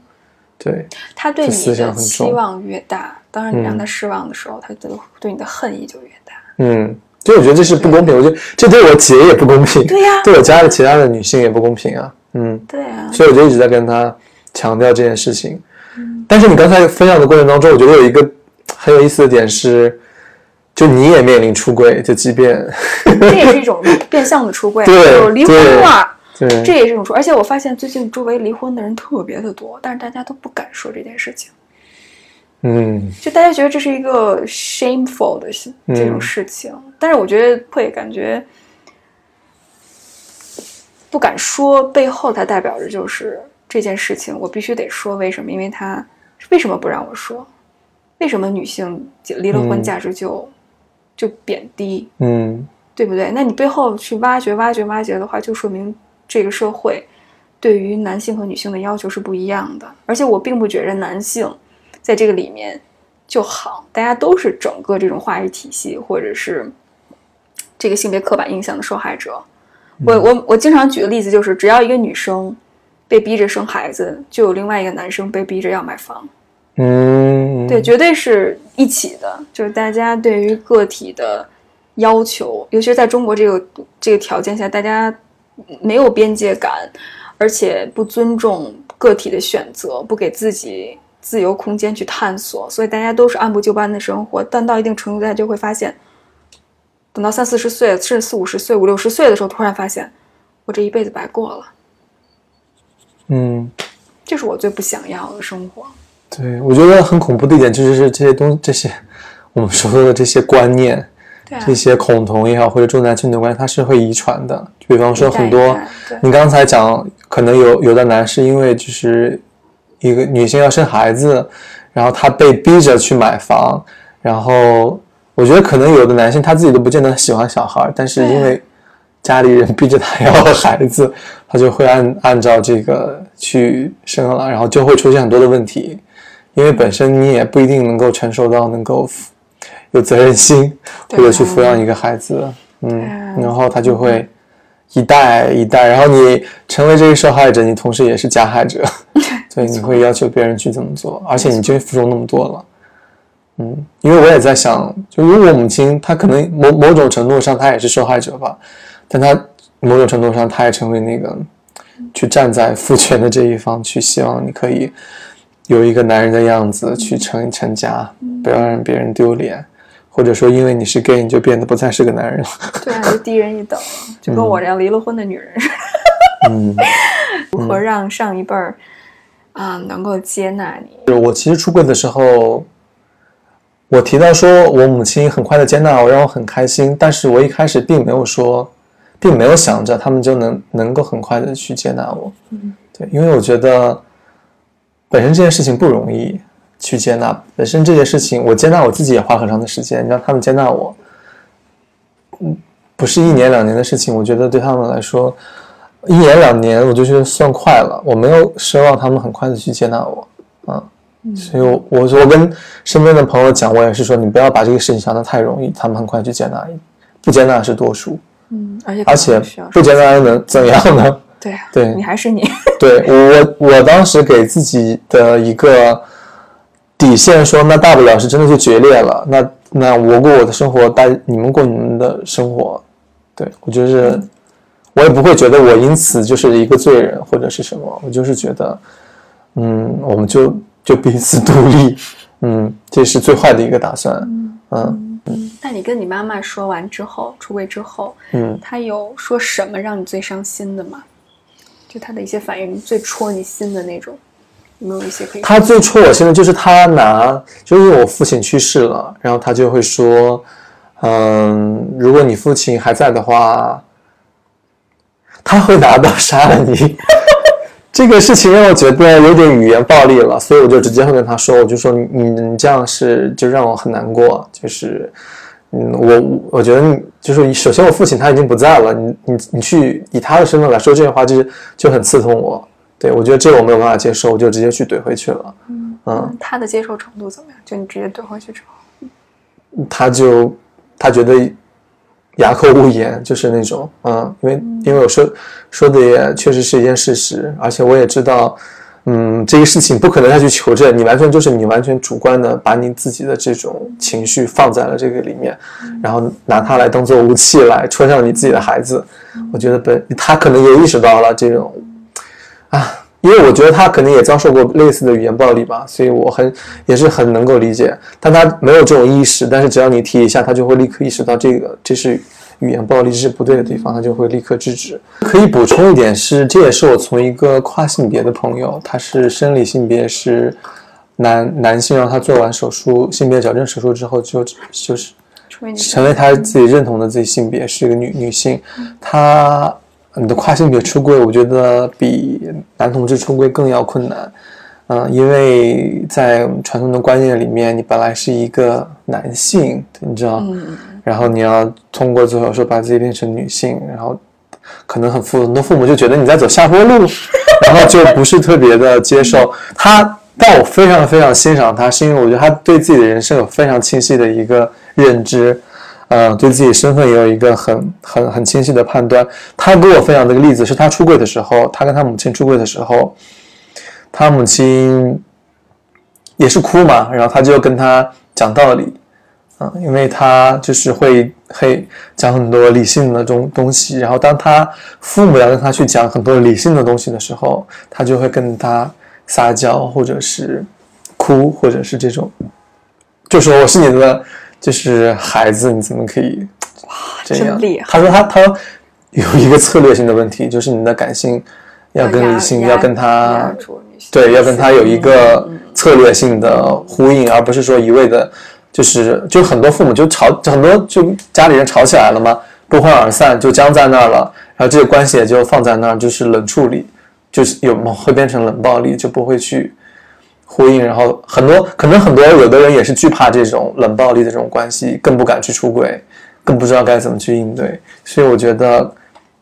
对，他对你的期望越大，当然你让嗯。他失望的时候，他对对你的恨意就越大。嗯，就我觉得这是不公平，我觉得这对我姐也不公平，对呀对我家的其他的女性也不公平啊，嗯，对啊，所以我就一直在跟她强调这件事情。但是你刚才分享的过程当中，我觉得有一个 <tsk> 很有意思的点是，就你也面临出轨，就即便这也是一种 <laughs> 变相的出柜，对就是离婚了。对这也是一种出，而且我发现最近周围离婚的人特别的多，但是大家都不敢说这件事情，嗯。就大家觉得这是一个 shameful 的这种事情，但是我觉得会感觉不敢说，背后它代表着就是这件事情我必须得说，为什么？因为他为什么不让我说？为什么女性离了婚嗯价值就、就贬低？嗯对不对？那你背后去挖掘、挖掘、挖掘的话，就说明这个社会对于男性和女性的要求是不一样的。而且我并不觉着男性在这个里面就好，大家都是整个这种话语体系或者是这个性别刻板印象的受害者。我我我经常举的例子就是，只要一个女生被逼着生孩子，就有另外一个男生被逼着要买房。嗯，对，绝对是一起的。就是大家对于个体的要求，尤其是在中国这个这个条件下，大家没有边界感，而且不尊重个体的选择，不给自己自由空间去探索，所以大家都是按部就班的生活。但到一定程度，大家就会发现，等到三四十岁，甚至四五十岁、五六十岁的时候，突然发现，我这一辈子白过了。嗯。这是我最不想要的生活。对，我觉得很恐怖的一点就是这些东这些我们说的这些观念，对啊，这些恐同也好，或者重男轻女的观念，它是会遗传的。就比方说很多你刚才讲，可能有有的男是因为就是一个女性要生孩子，然后他被逼着去买房，然后我觉得可能有的男性他自己都不见得喜欢小孩，但是因为家里人逼着他要孩子，他就会按按照这个去生了，然后就会出现很多的问题，因为本身你也不一定能够承受到能够有责任心 <laughs> 或者去抚养一个孩子，嗯啊，然后他就会一代一代，然后你成为这个受害者，你同时也是加害者，<laughs> 所以你会要求别人去这么做，而且你就付出那么多了。嗯，因为我也在想，就如果我母亲她可能某某种程度上她也是受害者吧，但她某种程度上他也成为那个去站在父权的这一方，去希望你可以有一个男人的样子去成成家，不要让别人丢脸，或者说因为你是 gay 你就变得不再是个男人了。对啊，就低人一等，<laughs> 就跟我这样离了婚的女人似的。<laughs> 嗯，如何让上一辈儿啊、能够接纳你？我其实出柜的时候，我提到说我母亲很快的接纳我，让我很开心。但是我一开始并没有说，并没有想着他们就能能够很快的去接纳我。嗯，对，因为我觉得本身这件事情不容易去接纳，本身这件事情我接纳我自己也花很长的时间，让他们接纳我，嗯，不是一年两年的事情。我觉得对他们来说，一年两年我就觉得算快了，我没有奢望他们很快的去接纳我。啊，所以我我我跟身边的朋友讲，我也是说，你不要把这个事情想得太容易，他们很快去接纳你，不接纳是多数，嗯，而且而且不简单又能怎样呢？<laughs> 对啊，对。你还是你，<laughs> 对我我当时给自己的一个底线说，那大不了是真的就决裂了，那那我过我的生活，大你们过你们的生活，对我就是，我也不会觉得我因此就是一个罪人或者是什么，我就是觉得，嗯，我们就就彼此 <laughs> 独立，嗯，这是最坏的一个打算，嗯那你跟你妈妈说完之后，出柜之后，嗯，她有说什么让你最伤心的吗？就她的一些反应最戳你心的那种，有没有一些可以？他最戳我心的就是他拿，就因为我父亲去世了，然后他就会说，嗯，如果你父亲还在的话，他会拿刀杀了你。这个事情让我觉得有点语言暴力了，所以我就直接会跟他说，我就说你你你这样是就让我很难过，就是，嗯，我我觉得你就是首先我父亲他已经不在了，你你你去以他的身份来说这些话，就是就很刺痛我。对我觉得这个我没有办法接受，我就直接去怼回去了。嗯，嗯她的接受程度怎么样？就你直接怼回去之后，他就他觉得哑口无言，就是那种，嗯，因为因为我说说的也确实是一件事实，而且我也知道，嗯，这个事情不可能再去求证，你完全就是你完全主观的把你自己的这种情绪放在了这个里面，然后拿它来当做武器来戳向你自己的孩子，我觉得本他可能也意识到了这种，啊。因为我觉得他可能也遭受过类似的语言暴力吧，所以我很也是很能够理解。但他没有这种意识，但是只要你提一下，他就会立刻意识到这个这是语言暴力，这是不对的地方，他就会立刻制止。可以补充一点是，这也是我从一个跨性别的朋友，他是生理性别是男男性，让他做完手术性别矫正手术之后就就是成为他自己认同的自己性别是一个女女性，她你的跨性别出柜，我觉得比男同志出柜更要困难。嗯、因为在传统的观念里面，你本来是一个男性，你知道，然后你要通过做手术把自己变成女性，然后可能很父很多父母就觉得你在走下坡路，<laughs> 然后就不是特别的接受他。但我非常非常欣赏他，是因为我觉得他对自己的人生有非常清晰的一个认知，呃，对自己身份也有一个很很很清晰的判断。他给我分享的一个例子是他出柜的时候，他跟他母亲出柜的时候，他母亲也是哭嘛，然后他就跟他讲道理，啊、因为他就是会会讲很多理性的东东西，然后当他父母要跟他去讲很多理性的东西的时候，他就会跟他撒娇，或者是哭，或者是这种，就说我是你的就是孩子，你怎么可以哇这样？真厉害？他说他他有一个策略性的问题，就是你的感性要跟理性要跟他对，要跟他有一个策略性的呼应，而不是说一味的，就是就很多父母就吵，很多就家里人吵起来了嘛，不欢而散，就僵在那儿了，然后这个关系也就放在那儿，就是冷处理，就是有会变成冷暴力，就不会去呼应，然后很多可能很多有的人也是惧怕这种冷暴力的这种关系，更不敢去出轨，更不知道该怎么去应对，所以我觉得。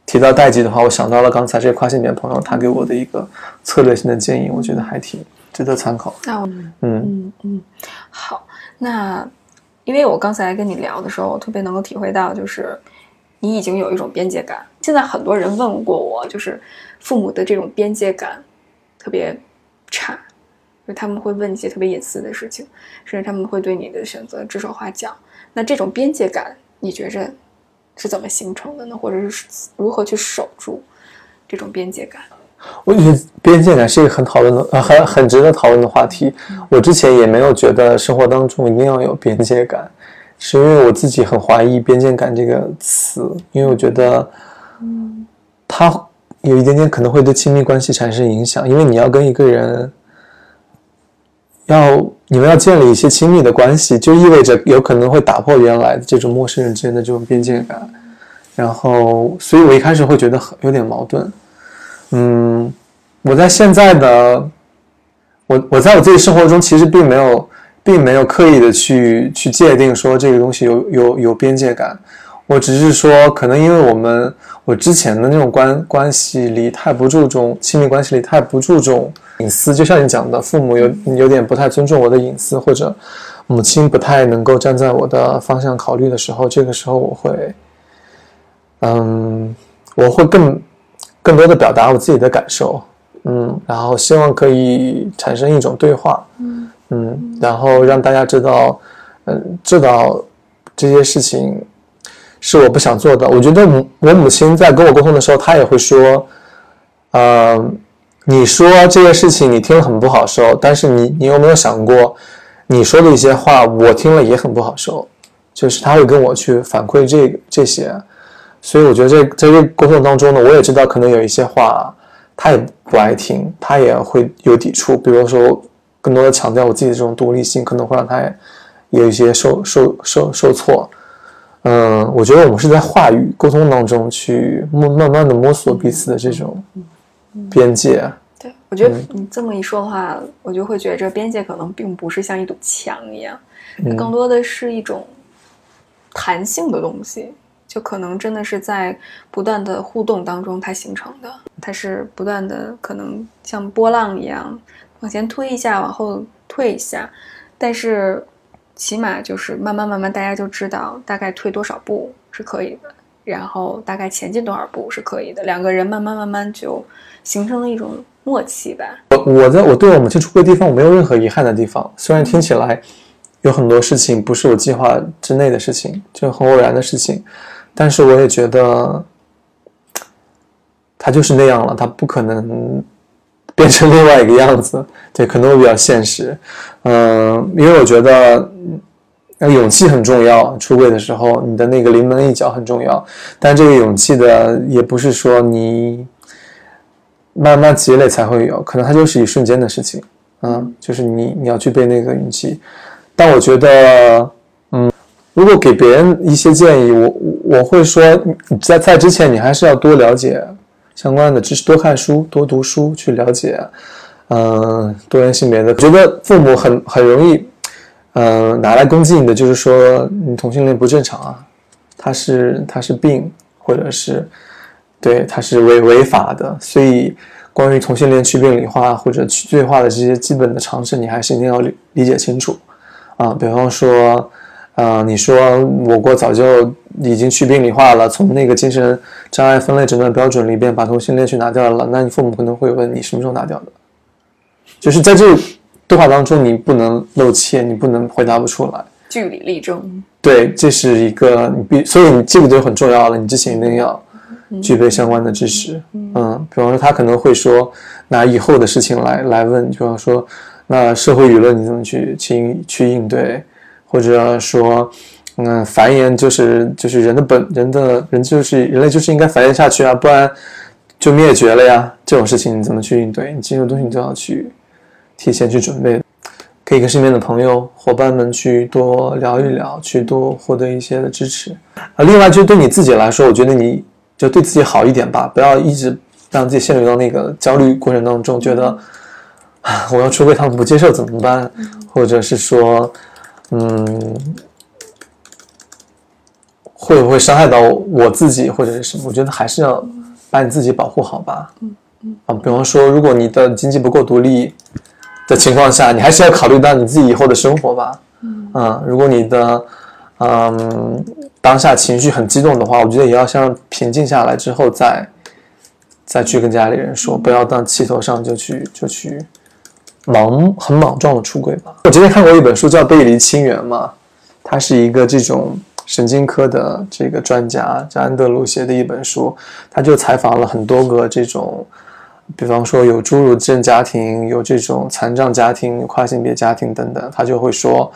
提到代际的话，我想到了刚才这个跨性别朋友他给我的一个策略性的建议，我觉得还挺值得参考。那我嗯嗯嗯，好，那因为我刚才跟你聊的时候，我特别能够体会到，就是你已经有一种边界感。现在很多人问过我，就是父母的这种边界感特别差，就他们会问一些特别隐私的事情，甚至他们会对你的选择指手画脚。那这种边界感，你觉着是怎么形成的呢？或者是如何去守住这种边界感？我觉得边界感是一个很讨论的、呃很很值得讨论的话题。我之前也没有觉得生活当中一定要有边界感，是因为我自己很怀疑边界感这个词，因为我觉得，它有一点点可能会对亲密关系产生影响，因为你要跟一个人。要你们要建立一些亲密的关系，就意味着有可能会打破原来的这种陌生人之间的这种边界感，然后，所以我一开始会觉得很有点矛盾。嗯，我在现在的我我在我自己生活中其实并没有并没有刻意的去去界定说这个东西有有有边界感，我只是说可能因为我们我之前的那种关关系里太不注重亲密关系里太不注重隐私，就像你讲的，父母有有点不太尊重我的隐私，或者母亲不太能够站在我的方向考虑的时候，这个时候我会，嗯，我会更更多的表达我自己的感受，嗯，然后希望可以产生一种对话，嗯然后让大家知道，嗯，知道这些事情是我不想做的。我觉得我母亲在跟我沟通的时候，她也会说，呃，你说这件事情你听了很不好受，但是你你有没有想过，你说的一些话我听了也很不好受，就是她会跟我去反馈这这些，所以我觉得这在这个沟通当中呢，我也知道可能有一些话她也不爱听，她也会有抵触，比如说更多的强调我自己的这种独立性，可能会让她也有一些受受受受挫。嗯，我觉得我们是在话语沟通当中去慢慢慢的摸索彼此的这种边界。对，我觉得你这么一说的话，我就会觉得这边界可能并不是像一堵墙一样，它更多的是一种弹性的东西，就可能真的是在不断的互动当中它形成的，它是不断的可能像波浪一样往前推一下，往后退一下，但是。起码就是慢慢慢慢，大家就知道大概退多少步是可以的，然后大概前进多少步是可以的。两个人慢慢慢慢就形成了一种默契吧。我我在我对我们去出轨地方，我没有任何遗憾的地方。虽然听起来有很多事情不是我计划之内的事情，就很偶然的事情，但是我也觉得他就是那样了，他不可能 <laughs> 变成另外一个样子。对，可能会比较现实。嗯，因为我觉得，勇气很重要。出柜的时候，你的那个临门一脚很重要。但这个勇气的，也不是说你慢慢积累才会有，可能它就是一瞬间的事情。嗯，就是你你要具备那个勇气。但我觉得，嗯，如果给别人一些建议，我我会说，在在之前，你还是要多了解相关的知识，多看书，多读书，去了解。嗯，多元性别的，我觉得父母很很容易，嗯，拿来攻击你的，就是说你同性恋不正常啊，他是他是病，或者是对他是违违法的，所以关于同性恋去病理化或者去罪化的这些基本的常识，你还是一定要理理解清楚啊。比方说，呃，你说我国早就已经去病理化了，从那个精神障碍分类诊断标准里边把同性恋去拿掉了，那你父母可能会问你什么时候拿掉的？就是在这对话当中，你不能露怯，你不能回答不出来，据理力争。对，这是一个你必，所以你这个就很重要了。你之前一定要具备相关的知识。嗯，比方说他可能会说拿以后的事情来来问，比方说那社会舆论你怎么去去去应对，或者说嗯繁衍就是就是人的本人的人就是人类就是应该繁衍下去啊，不然就灭绝了呀。这种事情你怎么去应对？你这些东西你都要去。提前去准备，可以跟身边的朋友、伙伴们去多聊一聊，去多获得一些的支持。啊，另外就对你自己来说，我觉得你就对自己好一点吧，不要一直让自己陷入到那个焦虑过程当中，觉得啊，我要出柜他们不接受怎么办？或者是说，嗯，会不会伤害到我自己或者是什么？我觉得还是要把你自己保护好吧。嗯嗯。啊，比方说，如果你的经济不够独立。的情况下，你还是要考虑到你自己以后的生活吧。嗯，如果你的嗯当下情绪很激动的话，我觉得也要先平静下来之后再再去跟家里人说，不要当气头上就去就去莽很莽撞的出轨吧。我之前看过一本书叫《背离亲缘》嘛，他是一个这种神经科的这个专家，叫安德鲁写的一本书，他就采访了很多个这种。比方说有侏儒症家庭，有这种残障家庭、跨性别家庭等等，他就会说，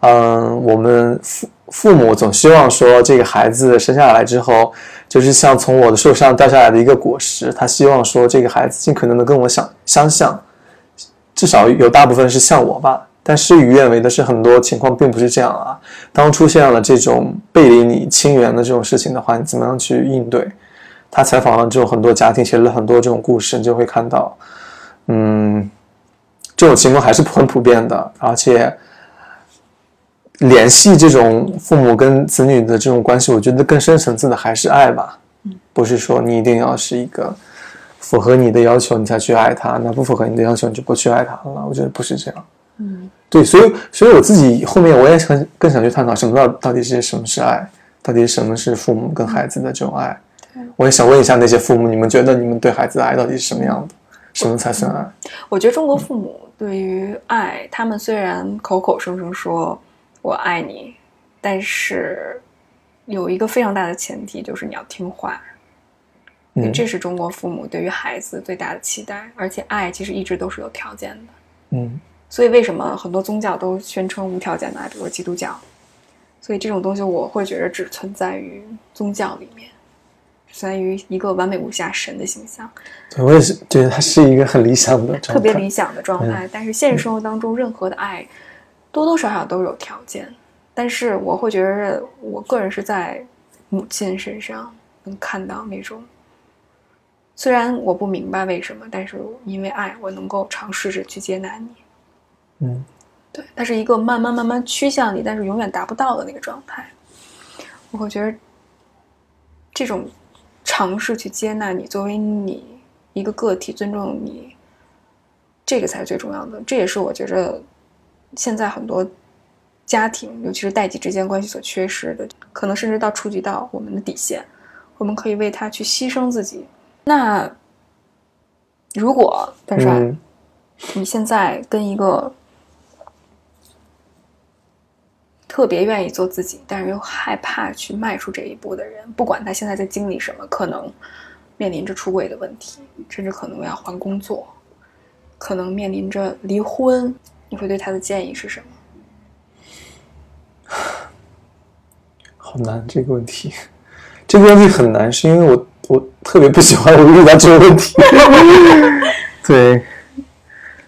嗯，我们父父母总希望说这个孩子生下来之后，就是像从我的树上掉下来的一个果实，他希望说这个孩子尽可能的跟我相相像，至少有大部分是像我吧。但事与愿违的是，很多情况并不是这样啊。当出现了这种背离你亲缘的这种事情的话，你怎么样去应对？他采访了之后很多家庭，写了很多这种故事，你就会看到，嗯，这种情况还是很普遍的。而且，联系这种父母跟子女的这种关系，我觉得更深层次的还是爱吧。不是说你一定要是一个符合你的要求你才去爱他，那不符合你的要求你就不去爱他了。我觉得不是这样。嗯，对，所以，所以我自己后面我也很更想去探讨什么到到底是什么是爱，到底什么是父母跟孩子的这种爱。我也想问一下那些父母，你们觉得你们对孩子的爱到底是什么样的？什么才算爱？我觉得中国父母对于爱，他们虽然口口声声说“我爱你”，但是有一个非常大的前提，就是你要听话。嗯这是中国父母对于孩子最大的期待，而且爱其实一直都是有条件的。嗯所以为什么很多宗教都宣称无条件的爱，比如说基督教？所以这种东西我会觉得只存在于宗教里面，存在于一个完美无瑕神的形象，对我也是觉得它是一个很理想的特别理想的状态。但是现实生活当中，任何的爱多多少少都有条件。但是我会觉得，我个人是在母亲身上能看到那种，虽然我不明白为什么，但是因为爱，我能够尝试着去接纳你。嗯对，它是一个慢慢慢慢趋向你，但是永远达不到的那个状态。我会觉得，这种尝试去接纳你作为你一个个体，尊重你，这个才是最重要的。这也是我觉着现在很多家庭，尤其是代际之间关系所缺失的，可能甚至到触及到我们的底线，我们可以为他去牺牲自己。那如果段帅，嗯你现在跟一个特别愿意做自己，但是又害怕去迈出这一步的人，不管他现在在经历什么，可能面临着出轨的问题，甚至可能要换工作，可能面临着离婚，你会对他的建议是什么？好难这个问题，这个问题很难，是因为我我特别不喜欢我遇到这个问题，<laughs> 对。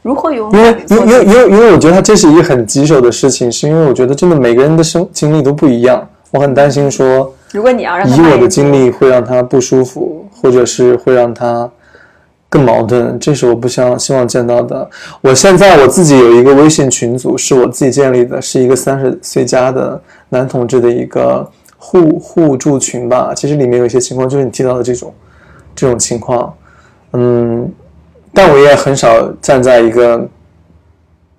如何有因为因为因？为因为我觉得它这是一个很棘手的事情，是因为我觉得真的每个人的生经历都不一样，我很担心说，如果你要让以我的经历会让他不舒服，或者是会让他更矛盾，这是我不想希望见到的。我现在我自己有一个微信群组，是我自己建立的，是一个三十岁加的男同志的一个互互助群吧。其实里面有一些情况就是你提到的这种这种情况，嗯，但我也很少站在一个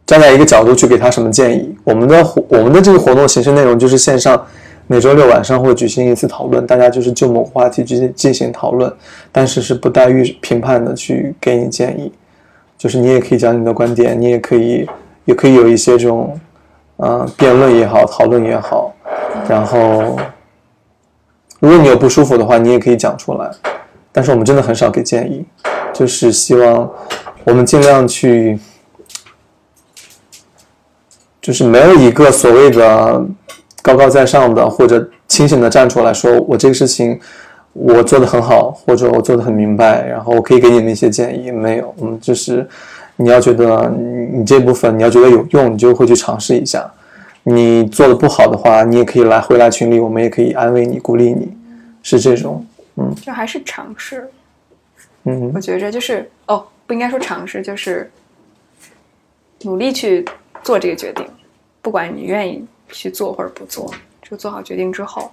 站在一个角度去给他什么建议。我们的活我们的这个活动形式内容就是线上，每周六晚上会举行一次讨论，大家就是就某个话题进行进行讨论，但是是不带预评判的去给你建议，就是你也可以讲你的观点，你也可以也可以有一些这种呃辩论也好，讨论也好，然后如果你有不舒服的话，你也可以讲出来，但是我们真的很少给建议，就是希望我们尽量去。就是没有一个所谓的高高在上的或者清醒的站出来说，我这个事情我做的很好，或者我做的很明白，然后我可以给你们一些建议。没有，嗯，就是你要觉得你你这部分你要觉得有用，你就会去尝试一下。你做的不好的话，你也可以来回来群里，我们也可以安慰你、鼓励你，是这种。嗯就还是尝试。嗯我觉着就是哦，不应该说尝试，就是努力去做这个决定，不管你愿意去做或者不做，就做好决定之后，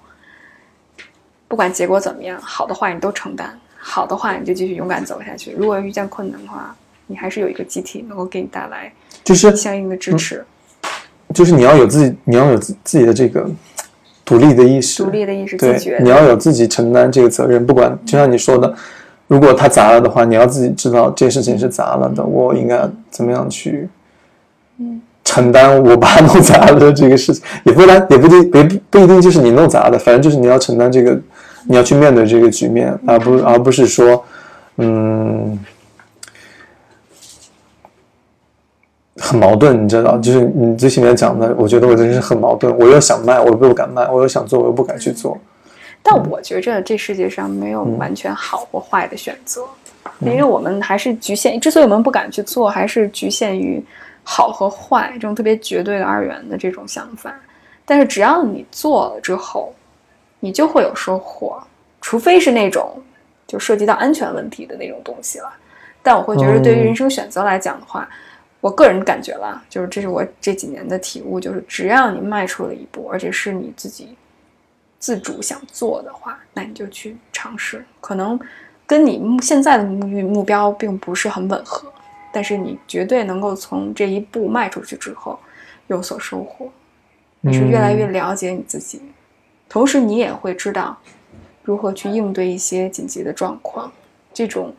不管结果怎么样，好的话你都承担，好的话你就继续勇敢走下去。如果遇见困难的话，你还是有一个集体能够给你带来就是相应的支持、就是你要有自己，你要有自自己的这个独立的意识，独立的意识、对，你要有自己承担这个责任，不管就像你说的，如果他砸了的话，你要自己知道这事情是砸了的，我应该怎么样去，承担我把它弄砸了的这个事情，<laughs> 也不然也不一定也不不一定就是你弄砸的，反正就是你要承担这个，你要去面对这个局面，而不而不是说，嗯。很矛盾，你知道，就是你最前面讲的，我觉得我真是很矛盾。我又想卖，我又不敢卖；我又想做，我又不敢去做。但我觉着这世界上没有完全好或坏的选择，因为我们还是局限。之所以我们不敢去做，还是局限于好和坏这种特别绝对的二元的这种想法。但是只要你做了之后，你就会有收获，除非是那种就涉及到安全问题的那种东西了。但我会觉得，对于人生选择来讲的话，我个人感觉啦，就是这是我这几年的体悟，就是只要你迈出了一步，而且是你自己自主想做的话，那你就去尝试。可能跟你目现在的目目标并不是很吻合，但是你绝对能够从这一步迈出去之后有所收获。你是越来越了解你自己，同时你也会知道如何去应对一些紧急的状况。这种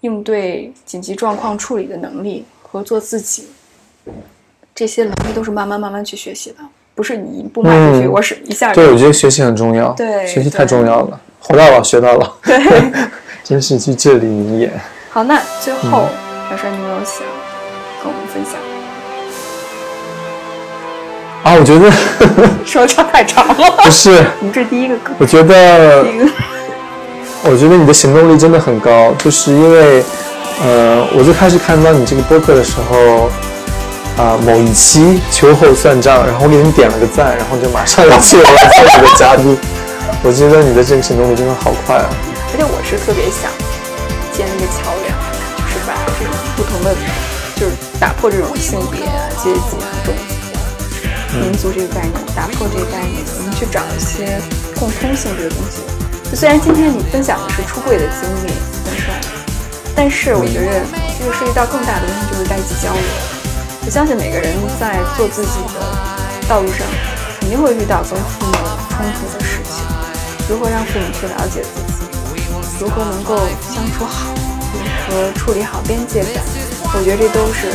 应对紧急状况处理的能力和做自己，这些能力都是慢慢慢慢去学习的。不是你不迈出去，嗯我是一下对，我觉得学习很重要，对学习太重要了，活到老学到老，对。<laughs> 真是句至理名言。好，那最后，嗯小帅，你有没有想跟我们分享？啊，我觉得 <laughs> 说的长太长了，<laughs> 不是，你这第一个歌，我觉得我觉得你的行动力真的很高，就是因为，呃，我最开始看到你这个播客的时候，啊、某一期秋后算账，然后我给你点了个赞，然后就马上要去我要做你的嘉宾。<laughs> 我觉得你的这个行动力真的好快啊！而且我是特别想建一个桥梁，就是把这种不同的，就是打破这种性别啊、阶级啊、种族啊、民族这个概念，打破这个概念，我们去找一些共通性这个东西。虽然今天你分享的是出柜的经历，但是，但是我觉得这个涉及到更大的问题，就是在一起交流。我相信每个人在做自己的道路上，肯定会遇到跟父母冲突的事情。如何让父母去了解自己，如何能够相处好，如何处理好边界感，我觉得这都是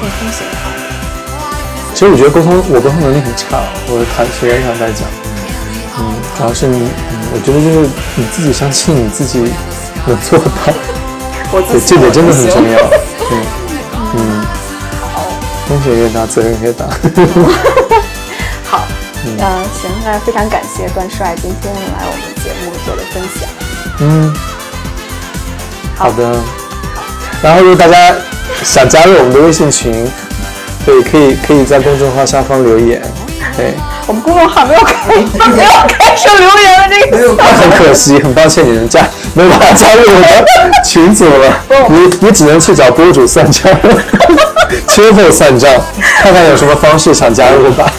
共通型的。其实我觉得沟通，我沟通能力很差，我的坦学上来讲，嗯，主要是你，我觉得就是你自己相信你自己能做到，对，我自己这点真的很重要。<laughs> 对，嗯，好风险越大，责任越大。<laughs> 好，嗯行，那非常感谢段帅今天来我们节目做的分享。嗯，好的。然后如果大家想加入我们的微信群，对，可以可以在公众号下方留言。对，我们公众号没有开，没有开设留言的这个。那很可惜，很抱歉你们加没有办法加入我们群组了，你你只能去找播主算账，<laughs> 秋后算账，看看有什么方式想加入吧。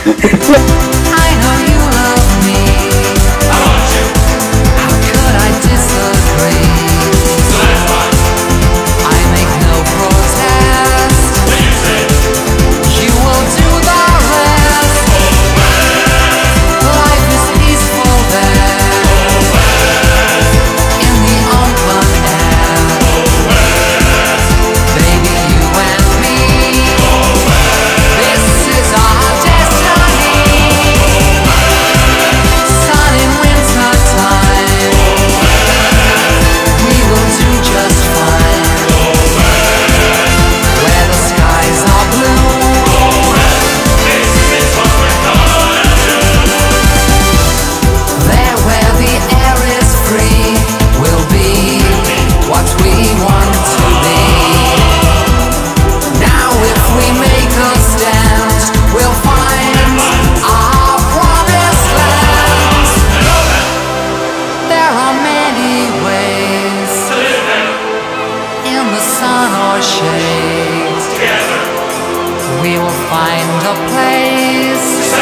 found place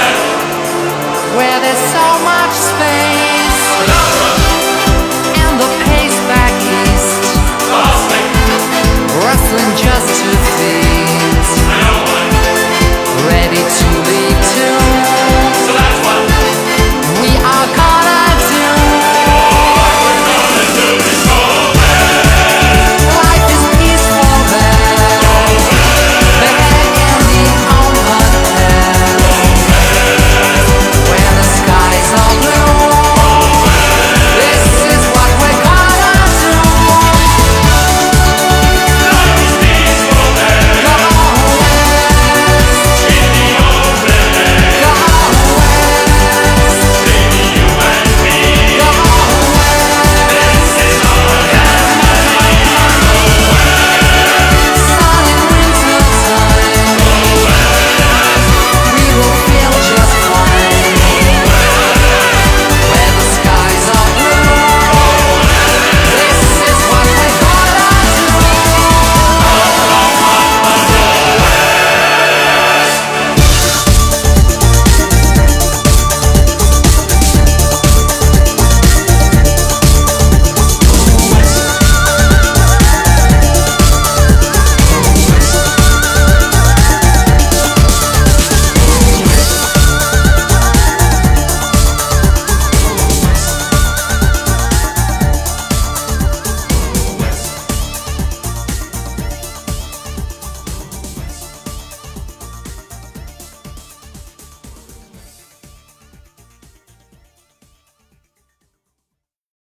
where